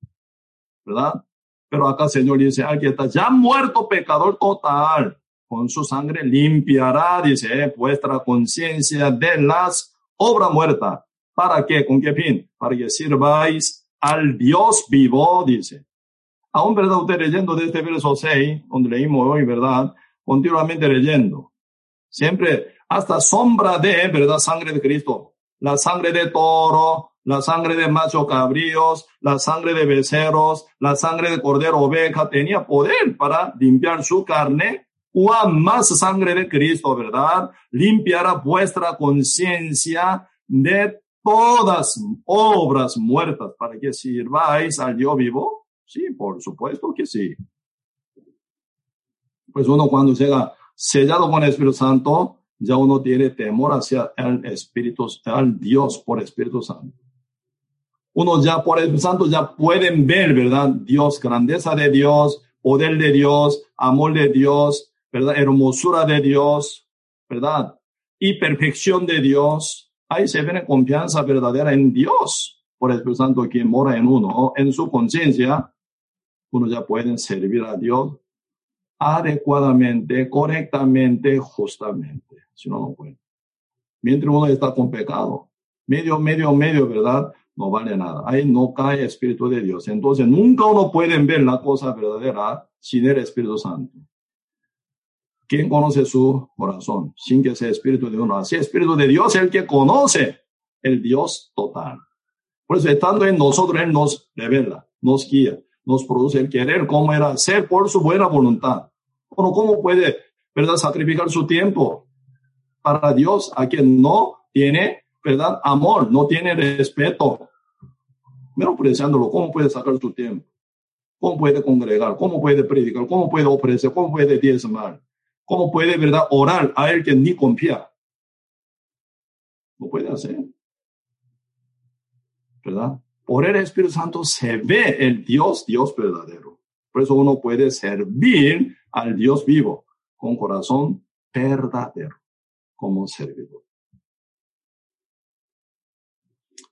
¿Verdad? Pero acá Señor dice, alguien está ya muerto pecador total, con su sangre limpiará, dice, vuestra conciencia de las obras muertas. ¿Para qué? ¿Con qué fin? Para que sirváis al Dios vivo, dice. Aún, ¿verdad? Usted leyendo de este verso 6, donde leímos hoy, ¿verdad? Continuamente leyendo. Siempre hasta sombra de, ¿verdad? Sangre de Cristo. La sangre de toro, la sangre de macho cabríos, la sangre de becerros, la sangre de cordero oveja, tenía poder para limpiar su carne. Cuán más sangre de Cristo, ¿verdad? Limpiará vuestra conciencia de todas obras muertas para que sirváis al Dios vivo. Sí, por supuesto que sí. Pues uno cuando llega sellado con el Espíritu Santo, ya uno tiene temor hacia el Espíritu, al Dios por Espíritu Santo. Uno ya por el Santo ya pueden ver, ¿verdad? Dios, grandeza de Dios, poder de Dios, amor de Dios, ¿verdad? Hermosura de Dios, ¿verdad? Y perfección de Dios. Ahí se ve confianza verdadera en Dios por el Espíritu Santo quien mora en uno, en su conciencia. Uno ya puede servir a Dios adecuadamente, correctamente, justamente. Si no, no puede. Mientras uno está con pecado, medio, medio, medio, ¿verdad? No vale nada. Ahí no cae Espíritu de Dios. Entonces, nunca uno puede ver la cosa verdadera sin el Espíritu Santo. ¿Quién conoce su corazón? Sin que sea Espíritu de uno. Así, Espíritu de Dios es el que conoce el Dios total. Por eso, estando en nosotros, Él nos revela, nos guía, nos produce el querer, cómo era ser por su buena voluntad. Bueno, ¿cómo puede, verdad, sacrificar su tiempo para Dios a quien no tiene, verdad, amor, no tiene respeto? Menospreciándolo, ¿cómo puede sacar su tiempo? ¿Cómo puede congregar? ¿Cómo puede predicar? ¿Cómo puede ofrecer? ¿Cómo puede diezmar? ¿Cómo puede, verdad, orar a él que ni confía? No puede hacer. ¿Verdad? Por el Espíritu Santo se ve el Dios, Dios verdadero. Por eso uno puede servir al Dios vivo con corazón verdadero como servidor.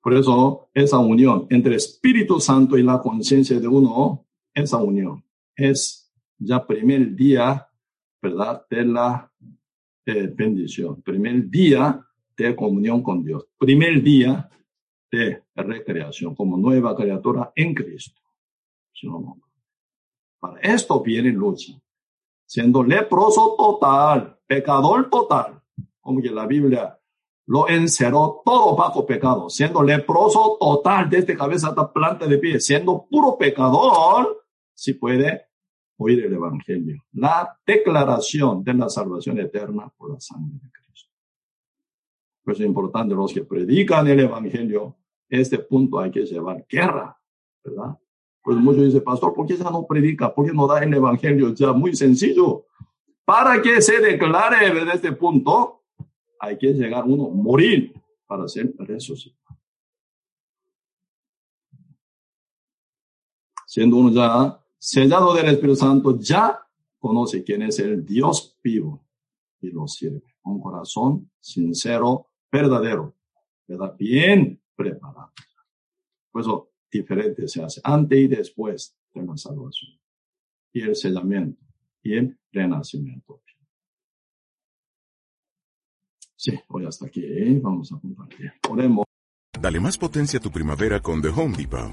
Por eso esa unión entre Espíritu Santo y la conciencia de uno, esa unión es ya primer día, ¿verdad? De la eh, bendición, primer día de comunión con Dios, primer día de recreación como nueva criatura en Cristo. Para esto viene lucha, siendo leproso total, pecador total, como que la Biblia lo encerró todo bajo pecado, siendo leproso total desde cabeza hasta planta de pie, siendo puro pecador, si puede oír el Evangelio, la declaración de la salvación eterna por la sangre de Cristo. Pues es importante los que predican el Evangelio este punto hay que llevar guerra, ¿verdad? Pues muchos dicen, pastor, ¿por qué ya no predica? ¿Por qué no da el evangelio? Ya muy sencillo. Para que se declare desde este punto, hay que llegar uno, morir para ser resucitado. Siendo uno ya sellado del Espíritu Santo, ya conoce quién es el Dios vivo y lo sirve. Un corazón sincero, verdadero, ¿verdad? Bien preparado. Por eso diferente se hace antes y después de la salvación. Y el sellamiento y el renacimiento. Sí, hoy hasta aquí. ¿eh? Vamos a compartir. Oremos. Dale más potencia a tu primavera con The Home Depot.